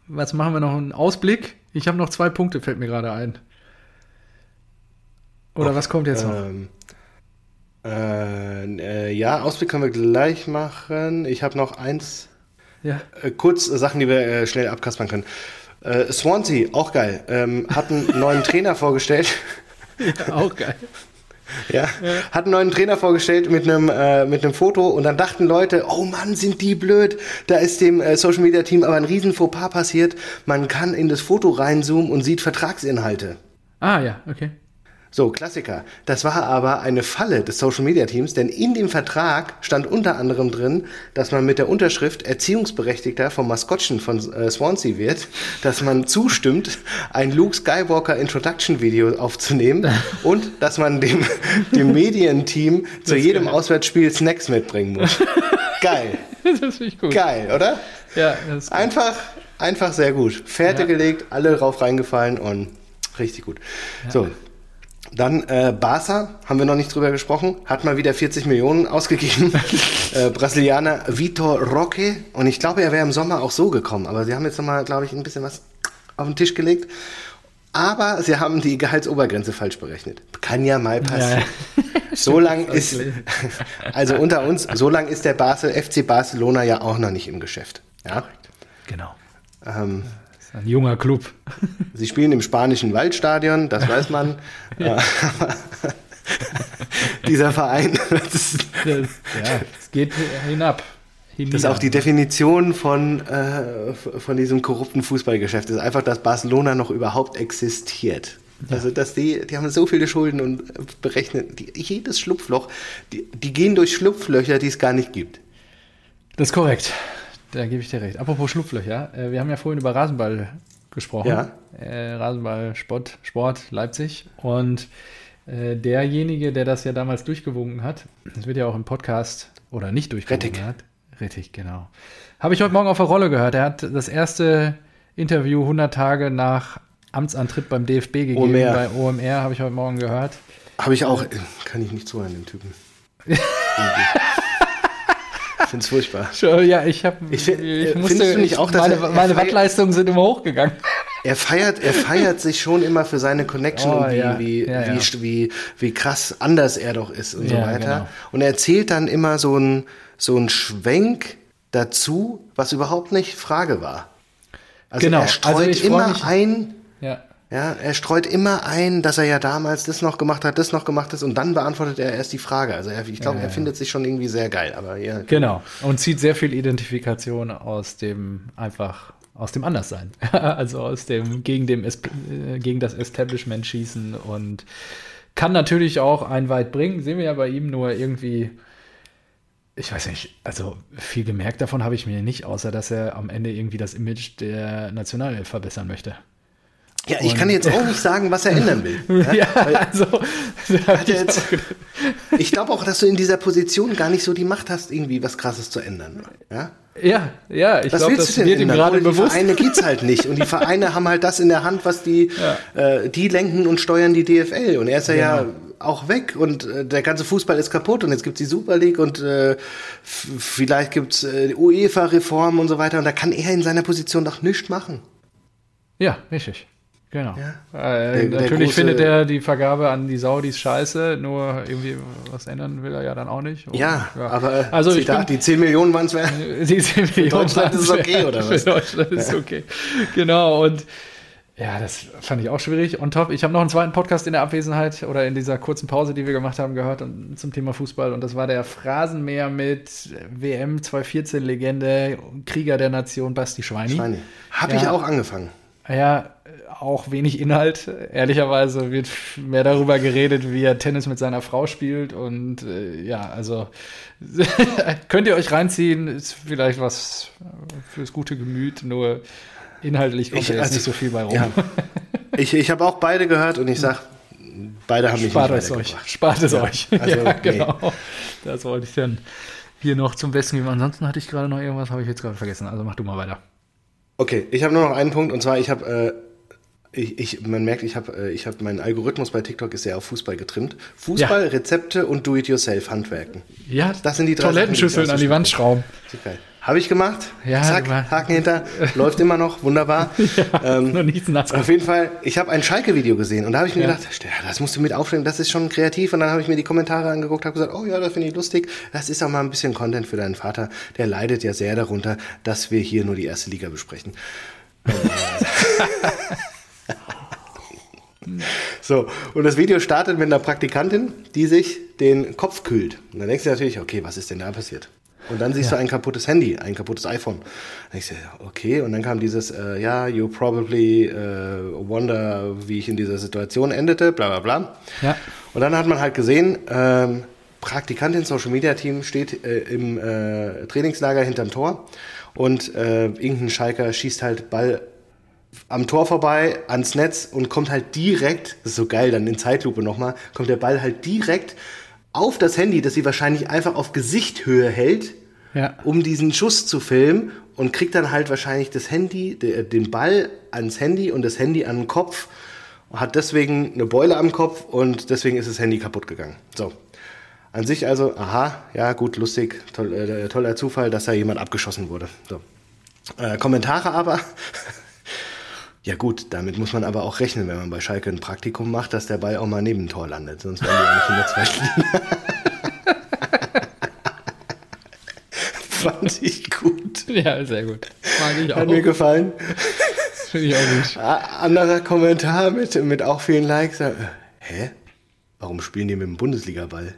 Was machen wir noch? Einen Ausblick? Ich habe noch zwei Punkte, fällt mir gerade ein. Oder was kommt jetzt noch? Ähm, äh, äh, ja, Ausblick können wir gleich machen. Ich habe noch eins. Ja. Äh, kurz Sachen, die wir äh, schnell abkaspern können. Äh, Swansea, auch geil. Ähm, hat einen neuen [LAUGHS] Trainer vorgestellt. auch geil. Ja, hat einen neuen Trainer vorgestellt mit einem, äh, mit einem Foto und dann dachten Leute, oh Mann, sind die blöd. Da ist dem äh, Social Media Team aber ein riesen Fauxpas passiert. Man kann in das Foto reinzoomen und sieht Vertragsinhalte. Ah ja, okay. So, Klassiker. Das war aber eine Falle des Social Media Teams, denn in dem Vertrag stand unter anderem drin, dass man mit der Unterschrift Erziehungsberechtigter vom Maskottchen von äh, Swansea wird, dass man zustimmt, ein Luke Skywalker Introduction Video aufzunehmen [LAUGHS] und dass man dem, dem Medienteam zu jedem geil. Auswärtsspiel Snacks mitbringen muss. Geil. [LAUGHS] Das finde ich gut. Geil, oder? Ja, das ist gut. Einfach, einfach sehr gut. Fährte ja. gelegt, alle drauf reingefallen und richtig gut. Ja. So, dann äh, Barca, haben wir noch nicht drüber gesprochen, hat mal wieder 40 Millionen ausgegeben. [LAUGHS] äh, Brasilianer Vitor Roque. Und ich glaube, er wäre im Sommer auch so gekommen. Aber sie haben jetzt nochmal, glaube ich, ein bisschen was auf den Tisch gelegt. Aber sie haben die Gehaltsobergrenze falsch berechnet. Kann ja mal passieren. Ja. [LAUGHS] so lang ist, [LAUGHS] also unter uns, so lang ist der Basel, FC Barcelona ja auch noch nicht im Geschäft. Ja? Genau. Ähm, ein junger Club. Sie spielen im spanischen Waldstadion, das [LAUGHS] weiß man. ja. [LAUGHS] Dieser Verein. Das, ja, es geht hinab. Hinnieder. Das ist auch die Definition von, äh, von diesem korrupten Fußballgeschäft. Das ist einfach, dass Barcelona noch überhaupt existiert. Ja. Also, dass die, die haben so viele Schulden und berechnen, die, jedes Schlupfloch, die, die gehen durch Schlupflöcher, die es gar nicht gibt. Das ist korrekt. Da gebe ich dir recht. Apropos Schlupflöcher, äh, wir haben ja vorhin über Rasenball gesprochen. Ja. Äh, Rasenball Sport, Sport Leipzig. Und äh, derjenige, der das ja damals durchgewunken hat, das wird ja auch im Podcast oder nicht durchgewunken Rettig. hat. Rettig, genau. Habe ich heute Morgen auf der Rolle gehört. Er hat das erste Interview 100 Tage nach Amtsantritt beim DFB gegeben. OMR. Bei OMR habe ich heute Morgen gehört. Habe ich auch. Kann ich nicht zuhören, den Typen. [LAUGHS] finde es furchtbar. Ja, ich habe. Ich, ich musste, nicht auch, meine, er, meine Wattleistungen sind immer hochgegangen. Er feiert, er feiert sich schon immer für seine Connection oh, und wie, ja. Wie, ja, wie, ja. wie, wie, krass anders er doch ist und so weiter. Genau. Und er erzählt dann immer so ein, so ein Schwenk dazu, was überhaupt nicht Frage war. Also genau. er also streut also immer ein. Ja. Er streut immer ein, dass er ja damals das noch gemacht hat, das noch gemacht hat und dann beantwortet er erst die Frage. Also er, ich glaube, ja, er findet sich schon irgendwie sehr geil. Aber ja, genau. Und zieht sehr viel Identifikation aus dem einfach aus dem Anderssein. [LAUGHS] also aus dem gegen dem äh, gegen das Establishment schießen und kann natürlich auch ein weit bringen. Sehen wir ja bei ihm nur irgendwie ich weiß nicht, also viel gemerkt davon habe ich mir nicht, außer dass er am Ende irgendwie das Image der Nationalelf verbessern möchte. Ja, ich kann jetzt auch nicht sagen, was er ändern will. [LAUGHS] Ja, ja also. [LAUGHS] Jetzt, [LAUGHS] ich glaube auch, dass du in dieser Position gar nicht so die Macht hast, irgendwie was Krasses zu ändern. Ja, ja, ja ich glaube, das wird ihm gerade bewusst. Die Vereine geht's halt nicht. Und die Vereine haben halt das in der Hand, was die, ja. äh, die lenken und steuern die DFL. Und er ist ja, ja auch weg und äh, der ganze Fußball ist kaputt und jetzt gibt's die Super League und äh, vielleicht gibt's äh, UEFA-Reformen und so weiter. Und da kann er in seiner Position doch nichts machen. Ja, richtig. Genau. Ja. Äh, der, natürlich der findet er die Vergabe an die Saudis scheiße, nur irgendwie was ändern will er ja dann auch nicht. Und, ja, ja, aber also ich bin, die 10 Millionen waren [LAUGHS] es wert. Die 10 Millionen Für Deutschland ist es okay, oder was? Für Deutschland ist es okay. Genau, und ja, das fand ich auch schwierig. Und top, ich habe noch einen zweiten Podcast in der Abwesenheit oder in dieser kurzen Pause, die wir gemacht haben, gehört und, zum Thema Fußball. Und das war der Phrasenmäher mit WM 2014-Legende, Krieger der Nation, Basti Schweini. Schweini. Habe ja. ich auch angefangen. Ja, auch wenig Inhalt. Ehrlicherweise wird mehr darüber geredet, wie er Tennis mit seiner Frau spielt. Und äh, ja, also [LAUGHS] könnt ihr euch reinziehen, ist vielleicht was fürs gute Gemüt, nur inhaltlich kommt ich, jetzt also, nicht so viel bei rum. Ja. [LAUGHS] Ich, ich habe auch beide gehört und ich sage, beide haben mich Spart nicht es euch. Spart es ja, euch. [LAUGHS] Also, ja, genau. Nee. Das wollte ich dann hier noch zum Besten geben. Ansonsten hatte ich gerade noch irgendwas, habe ich jetzt gerade vergessen. Also mach du mal weiter. Okay, ich habe nur noch einen Punkt und zwar, ich habe äh, ich, ich, man merkt, ich habe äh, ich hab meinen Algorithmus bei TikTok ist sehr auf Fußball getrimmt. Fußball, ja. Rezepte und Do-it-yourself Handwerken. Ja, das sind die drei Toilettenschüsseln an die Wand schrauben. Habe ich gemacht. Ja, Zack, Haken hinter. Läuft immer noch. Wunderbar. [LAUGHS] ja, ähm, noch nichts auf jeden Fall, ich habe ein Schalke-Video gesehen und da habe ich mir ja. gedacht, das musst du mit aufstellen, das ist schon kreativ. Und dann habe ich mir die Kommentare angeguckt, habe gesagt, oh ja, das finde ich lustig. Das ist auch mal ein bisschen Content für deinen Vater. Der leidet ja sehr darunter, dass wir hier nur die erste Liga besprechen. [LAUGHS] [LAUGHS] So, und das Video startet mit einer Praktikantin, die sich den Kopf kühlt. Und dann denkst du natürlich, okay, was ist denn da passiert? Und dann siehst Ja. du ein kaputtes Handy, ein kaputtes iPhone. Dann denkst du, okay, und dann kam dieses, äh, ja, you probably äh, wonder, wie ich in dieser Situation endete, bla bla bla. Ja. Und dann hat man halt gesehen, ähm, Praktikantin Social Media Team steht äh, im äh, Trainingslager hinterm Tor und äh, irgendein Schalker schießt halt Ball am Tor vorbei, ans Netz und kommt halt direkt, das ist so geil, dann in Zeitlupe nochmal, kommt der Ball halt direkt auf das Handy, das sie wahrscheinlich einfach auf Gesichthöhe hält, Ja. um diesen Schuss zu filmen und kriegt dann halt wahrscheinlich das Handy, de, den Ball ans Handy und das Handy an den Kopf, hat deswegen eine Beule am Kopf und deswegen ist das Handy kaputt gegangen. So. An sich also, aha, ja gut, lustig, toll, äh, toller Zufall, dass da jemand abgeschossen wurde. So. Äh, Kommentare aber. [LAUGHS] Ja gut, damit muss man aber auch rechnen, wenn man bei Schalke ein Praktikum macht, dass der Ball auch mal neben Tor landet. Sonst wären die auch nicht in der zweiten Liga. [LAUGHS] Fand ich gut. Ja, sehr gut. Mag ich Hat auch. mir gefallen. Finde ich auch gut. Anderer Kommentar mit, mit auch vielen Likes. äh, Hä? Warum spielen die mit dem Bundesliga-Ball?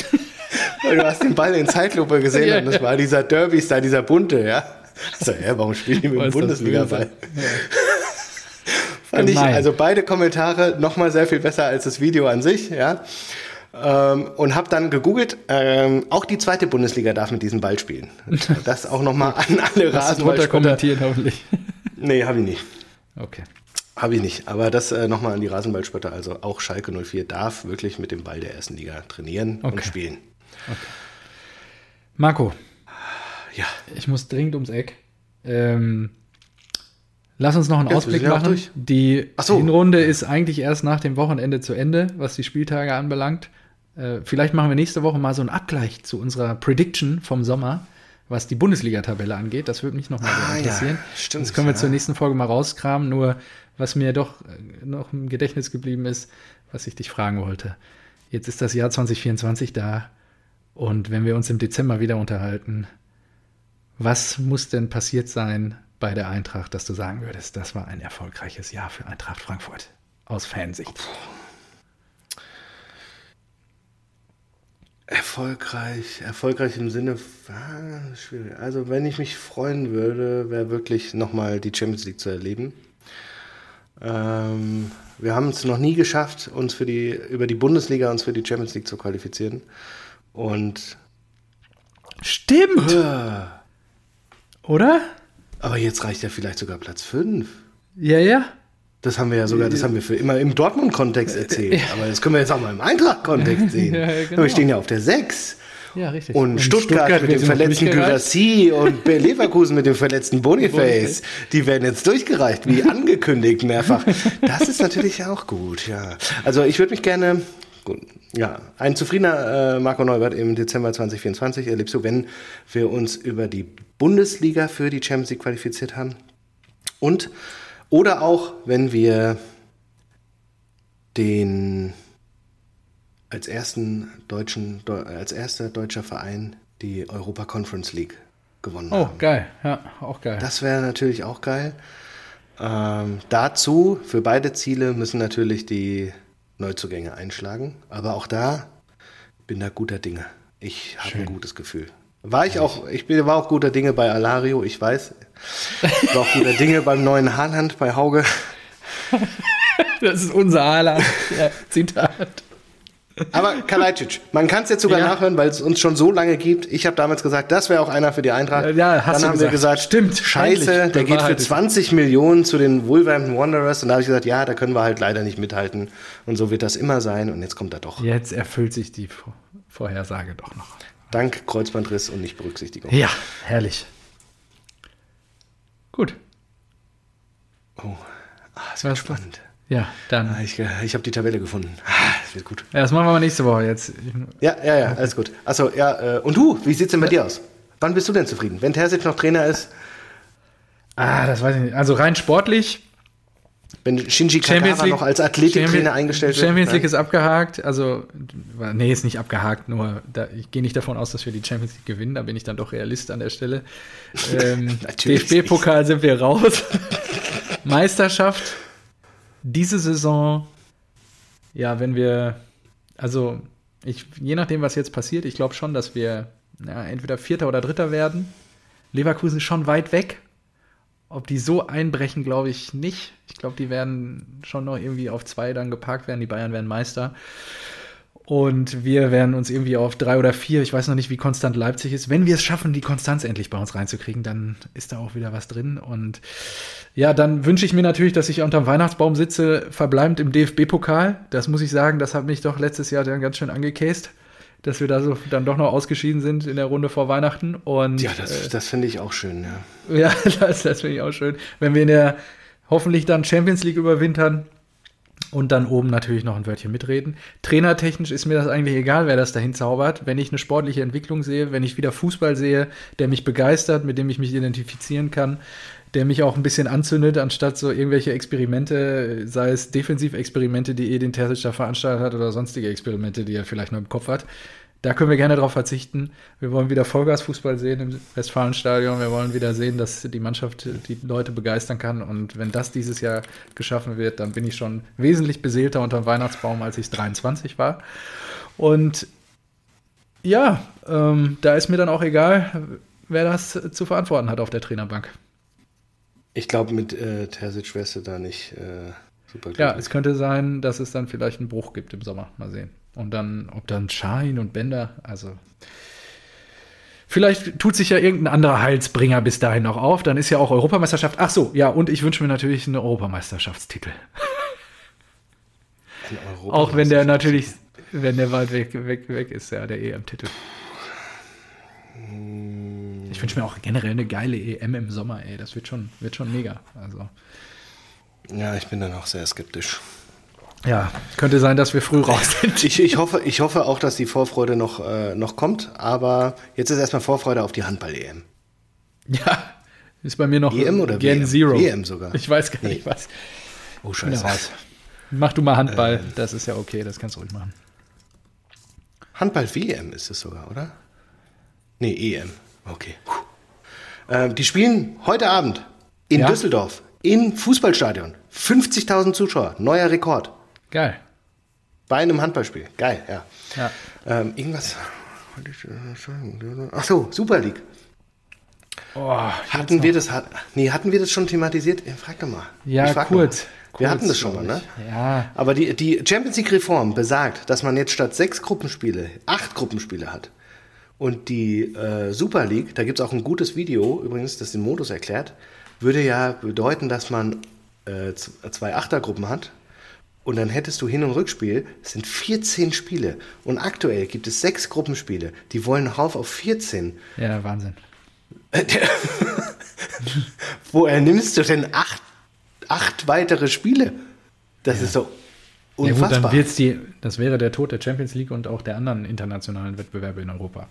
[LAUGHS] Weil du hast den Ball in Zeitlupe gesehen Ja, und das ja. war dieser Derby-Star, dieser bunte, ja. Also, hä, warum spielen die mit dem Bundesliga-Ball? böse? Fand ich, also beide Kommentare nochmal sehr viel besser als das Video an sich, ja. Ähm, und habe dann gegoogelt, ähm, auch die zweite Bundesliga darf mit diesem Ball spielen. [LAUGHS] Das auch nochmal an alle Rasenballspieler. kommentiert, hoffentlich. Nee, habe ich nicht. Okay. Habe ich nicht. Aber das äh, nochmal an die Rasenballspötter. Also auch Schalke 04 darf wirklich mit dem Ball der ersten Liga trainieren und Okay. spielen. Marco, Ja. ich muss dringend ums Eck. Ähm, lass uns noch einen Jetzt, Ausblick machen. durch. Die so. Hinrunde ist eigentlich erst nach dem Wochenende zu Ende, was die Spieltage anbelangt. Äh, vielleicht machen wir nächste Woche mal so einen Abgleich zu unserer Prediction vom Sommer, was die Bundesliga-Tabelle angeht. Das würde mich noch mal Ah, sehr ja, interessieren. stimmt, das können wir ja. zur nächsten Folge mal rauskramen. Nur, was mir doch äh, noch im Gedächtnis geblieben ist, was ich dich fragen wollte. Jetzt ist das Jahr 2024 da. Und wenn wir uns im Dezember wieder unterhalten, was muss denn passiert sein bei der Eintracht, dass du sagen würdest, das war ein erfolgreiches Jahr für Eintracht Frankfurt aus Fansicht? Erfolgreich, erfolgreich im Sinne, ah, schwierig. Also wenn ich mich freuen würde, wäre wirklich nochmal die Champions League zu erleben. Ähm, wir haben es noch nie geschafft, uns für die, über die Bundesliga uns für die Champions League zu qualifizieren. Und Stimmt! äh, Oder? Aber jetzt reicht ja vielleicht sogar Platz 5. Ja, ja. Das haben wir ja sogar, das haben wir für immer im Dortmund-Kontext erzählt. Aber das können wir jetzt auch mal im Eintracht-Kontext [LAUGHS] sehen. Ja, Aber genau. wir stehen ja auf der 6. Ja, richtig. Und, Stuttgart, mit wird dem verletzten. Gyrassi und Leverkusen mit dem verletzten Boniface, die werden jetzt durchgereicht, wie angekündigt mehrfach. Das ist natürlich auch gut, ja. Also ich würde mich gerne, gut, ja, ein zufriedener äh, Marco Neubert im Dezember 2024 erlebst du, wenn wir uns über die Bundesliga für die Champions League qualifiziert haben. Und, oder auch, wenn wir den als ersten deutschen, Deu- als erster deutscher Verein die Europa Conference League gewonnen Oh, haben. geil. Ja, auch geil. Das wäre natürlich auch geil. Ähm, dazu, für beide Ziele, müssen natürlich die Neuzugänge einschlagen. Aber auch da bin da guter Dinge. Ich habe ein gutes Gefühl. War ich auch, ich bin, war auch guter Dinge bei Alario, ich weiß. Ich war auch guter Dinge beim neuen Haaland bei Hauge. Das ist unser Haaland. Ja, Zitat. Aber Kalajdzic, man kann es jetzt sogar Ja. nachhören, weil es uns schon so lange gibt. Ich habe damals gesagt, das wäre auch einer für die Eintracht. Ja, hast Dann du haben wir gesagt. gesagt, Stimmt, scheiße, der geht für bewahrheitet. 20 Millionen zu den Wolverhampton Wanderers. Und da habe ich gesagt, ja, da können wir halt leider nicht mithalten. Und so wird das immer sein. Und jetzt kommt er doch. Jetzt erfüllt sich die Vor- Vorhersage doch noch. Dank Kreuzbandriss und Nichtberücksichtigung. Ja, herrlich. Gut. Oh, ah, das? spannend. Ja, dann. Ah, ich ich habe die Tabelle gefunden. Ah, es wird gut. Ja, das machen wir mal nächste Woche jetzt. Ja, ja, ja, alles gut. Achso, ja, äh, und du, wie sieht's denn bei dir aus? Wann bist du denn zufrieden? Wenn Terzic noch Trainer ist, Ah, das weiß ich nicht. Also rein sportlich. wenn Shinji Kagawa noch als Athletiktrainer eingestellt wird? Champions League Nein? ist abgehakt. Also, nee, ist nicht abgehakt, nur da, ich gehe nicht davon aus, dass wir die Champions League gewinnen. Da bin ich dann doch Realist an der Stelle. [LAUGHS] Ähm, DFB-Pokal sind wir raus. [LAUGHS] Meisterschaft. Diese Saison, ja, wenn wir, also ich, je nachdem, was jetzt passiert, ich glaube schon, dass wir ja, entweder Vierter oder Dritter werden. Leverkusen schon weit weg. Ob die so einbrechen, glaube ich nicht. Ich glaube, die werden schon noch irgendwie auf zwei dann geparkt werden. Die Bayern werden Meister. Und wir werden uns irgendwie auf drei oder vier, ich weiß noch nicht, wie konstant Leipzig ist. Wenn wir es schaffen, die Konstanz endlich bei uns reinzukriegen, dann ist da auch wieder was drin. Und ja, dann wünsche ich mir natürlich, dass ich unterm Weihnachtsbaum sitze, verbleibend im DFB-Pokal. Das muss ich sagen, das hat mich doch letztes Jahr dann ganz schön angekäst, dass wir da so dann doch noch ausgeschieden sind in der Runde vor Weihnachten. Und, ja, das, äh, das finde ich auch schön, ja. [LAUGHS] Ja, das, das finde ich auch schön. Wenn wir in der hoffentlich dann Champions League überwintern, und dann oben natürlich noch ein Wörtchen mitreden. Trainertechnisch ist mir das eigentlich egal, wer das dahin zaubert. Wenn ich eine sportliche Entwicklung sehe, wenn ich wieder Fußball sehe, der mich begeistert, mit dem ich mich identifizieren kann, der mich auch ein bisschen anzündet, anstatt so irgendwelche Experimente, sei es Defensivexperimente, die Edin Terzic da veranstaltet hat oder sonstige Experimente, die er vielleicht nur im Kopf hat. Da können wir gerne darauf verzichten. Wir wollen wieder Vollgasfußball sehen im Westfalenstadion. Wir wollen wieder sehen, dass die Mannschaft die Leute begeistern kann. Und wenn das dieses Jahr geschaffen wird, dann bin ich schon wesentlich beseelter unter dem Weihnachtsbaum, als ich 23 war. Und ja, ähm, da ist mir dann auch egal, wer das zu verantworten hat auf der Trainerbank. Ich glaube, mit äh, Terzic wärst du da nicht äh, super glücklich. Ja, es könnte sein, dass es dann vielleicht einen Bruch gibt im Sommer. Mal sehen. Und dann, ob dann Schein und Bender, also. Vielleicht tut sich ja irgendein anderer Heilsbringer bis dahin noch auf. Dann ist ja auch Europameisterschaft. Ach so, ja, und ich wünsche mir natürlich einen Europameisterschaftstitel. Europameisterschaftstitel. Auch wenn der natürlich, wenn der weit weg, weg, weg ist, ja, der EM-Titel. Ich wünsche mir auch generell eine geile EM im Sommer, ey. Das wird schon, wird schon mega. Also. Ja, ich bin dann auch sehr skeptisch. Ja, könnte sein, dass wir früh raus [LAUGHS] sind. Ich, ich, hoffe, ich hoffe auch, dass die Vorfreude noch, äh, noch kommt, aber jetzt ist erstmal Vorfreude auf die Handball-EM. Ja, ist bei mir noch EM oder Gen WM? Zero. EM sogar. Ich weiß gar nicht was. Oh, scheiße. raus. Mach du mal Handball, ähm. das ist ja okay, das kannst du ruhig machen. Handball-WM ist es sogar, oder? Nee, EM. Okay. Ähm, die spielen heute Abend in ja? Düsseldorf im Fußballstadion. 50.000 Zuschauer, neuer Rekord. Geil. Bei einem Handballspiel. Geil, ja. ja. Ähm, irgendwas. Ach so, Super League. Oh, hatten wir das, nee, hatten wir das schon thematisiert? Frag doch mal. Ja, kurz. Wir kurz, hatten das schon mal, ne? Ja. Aber die, die Champions League Reform besagt, dass man jetzt statt sechs Gruppenspiele acht Gruppenspiele hat. Und die äh, Super League, da gibt es auch ein gutes Video, übrigens, das den Modus erklärt, würde ja bedeuten, dass man äh, zwei Achtergruppen hat und dann hättest du Hin- und Rückspiel. Es sind 14 Spiele. Und aktuell gibt es sechs Gruppenspiele. Die wollen rauf auf 14. Ja, Wahnsinn. [LAUGHS] Woher nimmst du denn acht, acht weitere Spiele? Das ja. ist so unfassbar. Ja gut, dann wird's die, das wäre der Tod der Champions League und auch der anderen internationalen Wettbewerbe in Europa.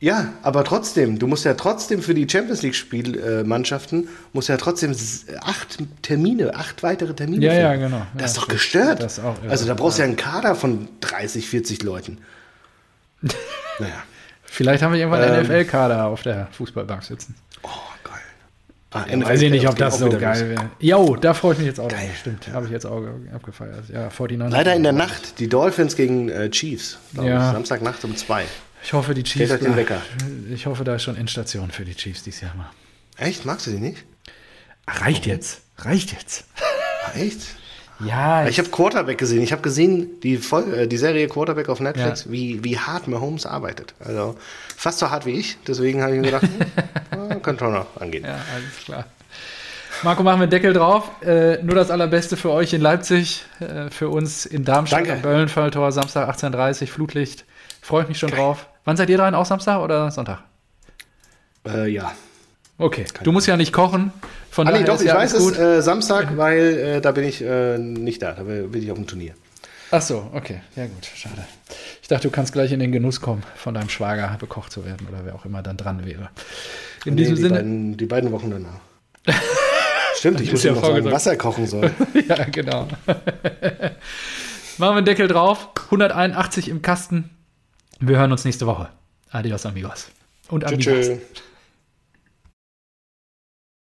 Ja, aber trotzdem, du musst ja trotzdem für die Champions League Spielmannschaften äh, musst ja trotzdem acht Termine, acht weitere Termine. Ja, ja, genau. Das ja, ist doch gestört. Das auch, also da brauchst du ja einen Kader von 30, 40 Leuten. [LAUGHS] naja. Vielleicht haben wir irgendwann einen ähm, NFL-Kader auf der Fußballbank sitzen. Oh, geil. Ah, ja, weiß ich nicht, ob das so geil wäre. Jo, da freue ich mich jetzt auch geil. drauf. Stimmt, habe ich jetzt auch abgefeiert. Ja, 49 Leider in der Nacht, die Dolphins gegen äh, Chiefs. Ja. Ich, Samstagnacht um zwei. Ich hoffe, die Chiefs. Den Wecker. Ich hoffe, da ist schon Endstation für die Chiefs dieses Jahr mal. Echt? Magst du die nicht? Ach, reicht jetzt. Reicht jetzt. Echt? [LAUGHS] Ja. Ich habe Quarterback gesehen. Ich habe gesehen, die, Folge, äh, die Serie Quarterback auf Netflix, ja. wie, wie hart Mahomes arbeitet. Also fast so hart wie ich. Deswegen habe ich mir gedacht, [LAUGHS] hm, könnte schon noch angehen. Ja, alles klar. Marco, machen wir Deckel drauf. Äh, nur das Allerbeste für euch in Leipzig, äh, für uns in Darmstadt Danke. am Böllenfalltor, Samstag 18.30 Flutlicht. Freue ich mich schon Geil. drauf. Wann seid ihr dran? Auch Samstag oder Sonntag? Äh, ja. Okay, Keine du musst ja nicht kochen. Von ah, nee, doch, ich ja weiß es äh, Samstag, weil äh, da bin ich äh, nicht da. Da bin ich auf dem Turnier. Ach so, okay. Ja, gut, schade. Ich dachte, du kannst gleich in den Genuss kommen, von deinem Schwager bekocht zu werden oder wer auch immer dann dran wäre. In nee, diesem die Sinne. Beiden, die beiden Wochen danach. [LAUGHS] Stimmt, ich muss ja noch sagen, Wasser kochen soll. [LAUGHS] ja, genau. [LAUGHS] Machen wir einen Deckel drauf. 181 im Kasten. Wir hören uns nächste Woche. Adios, amigos. Und amigos. Tschüss.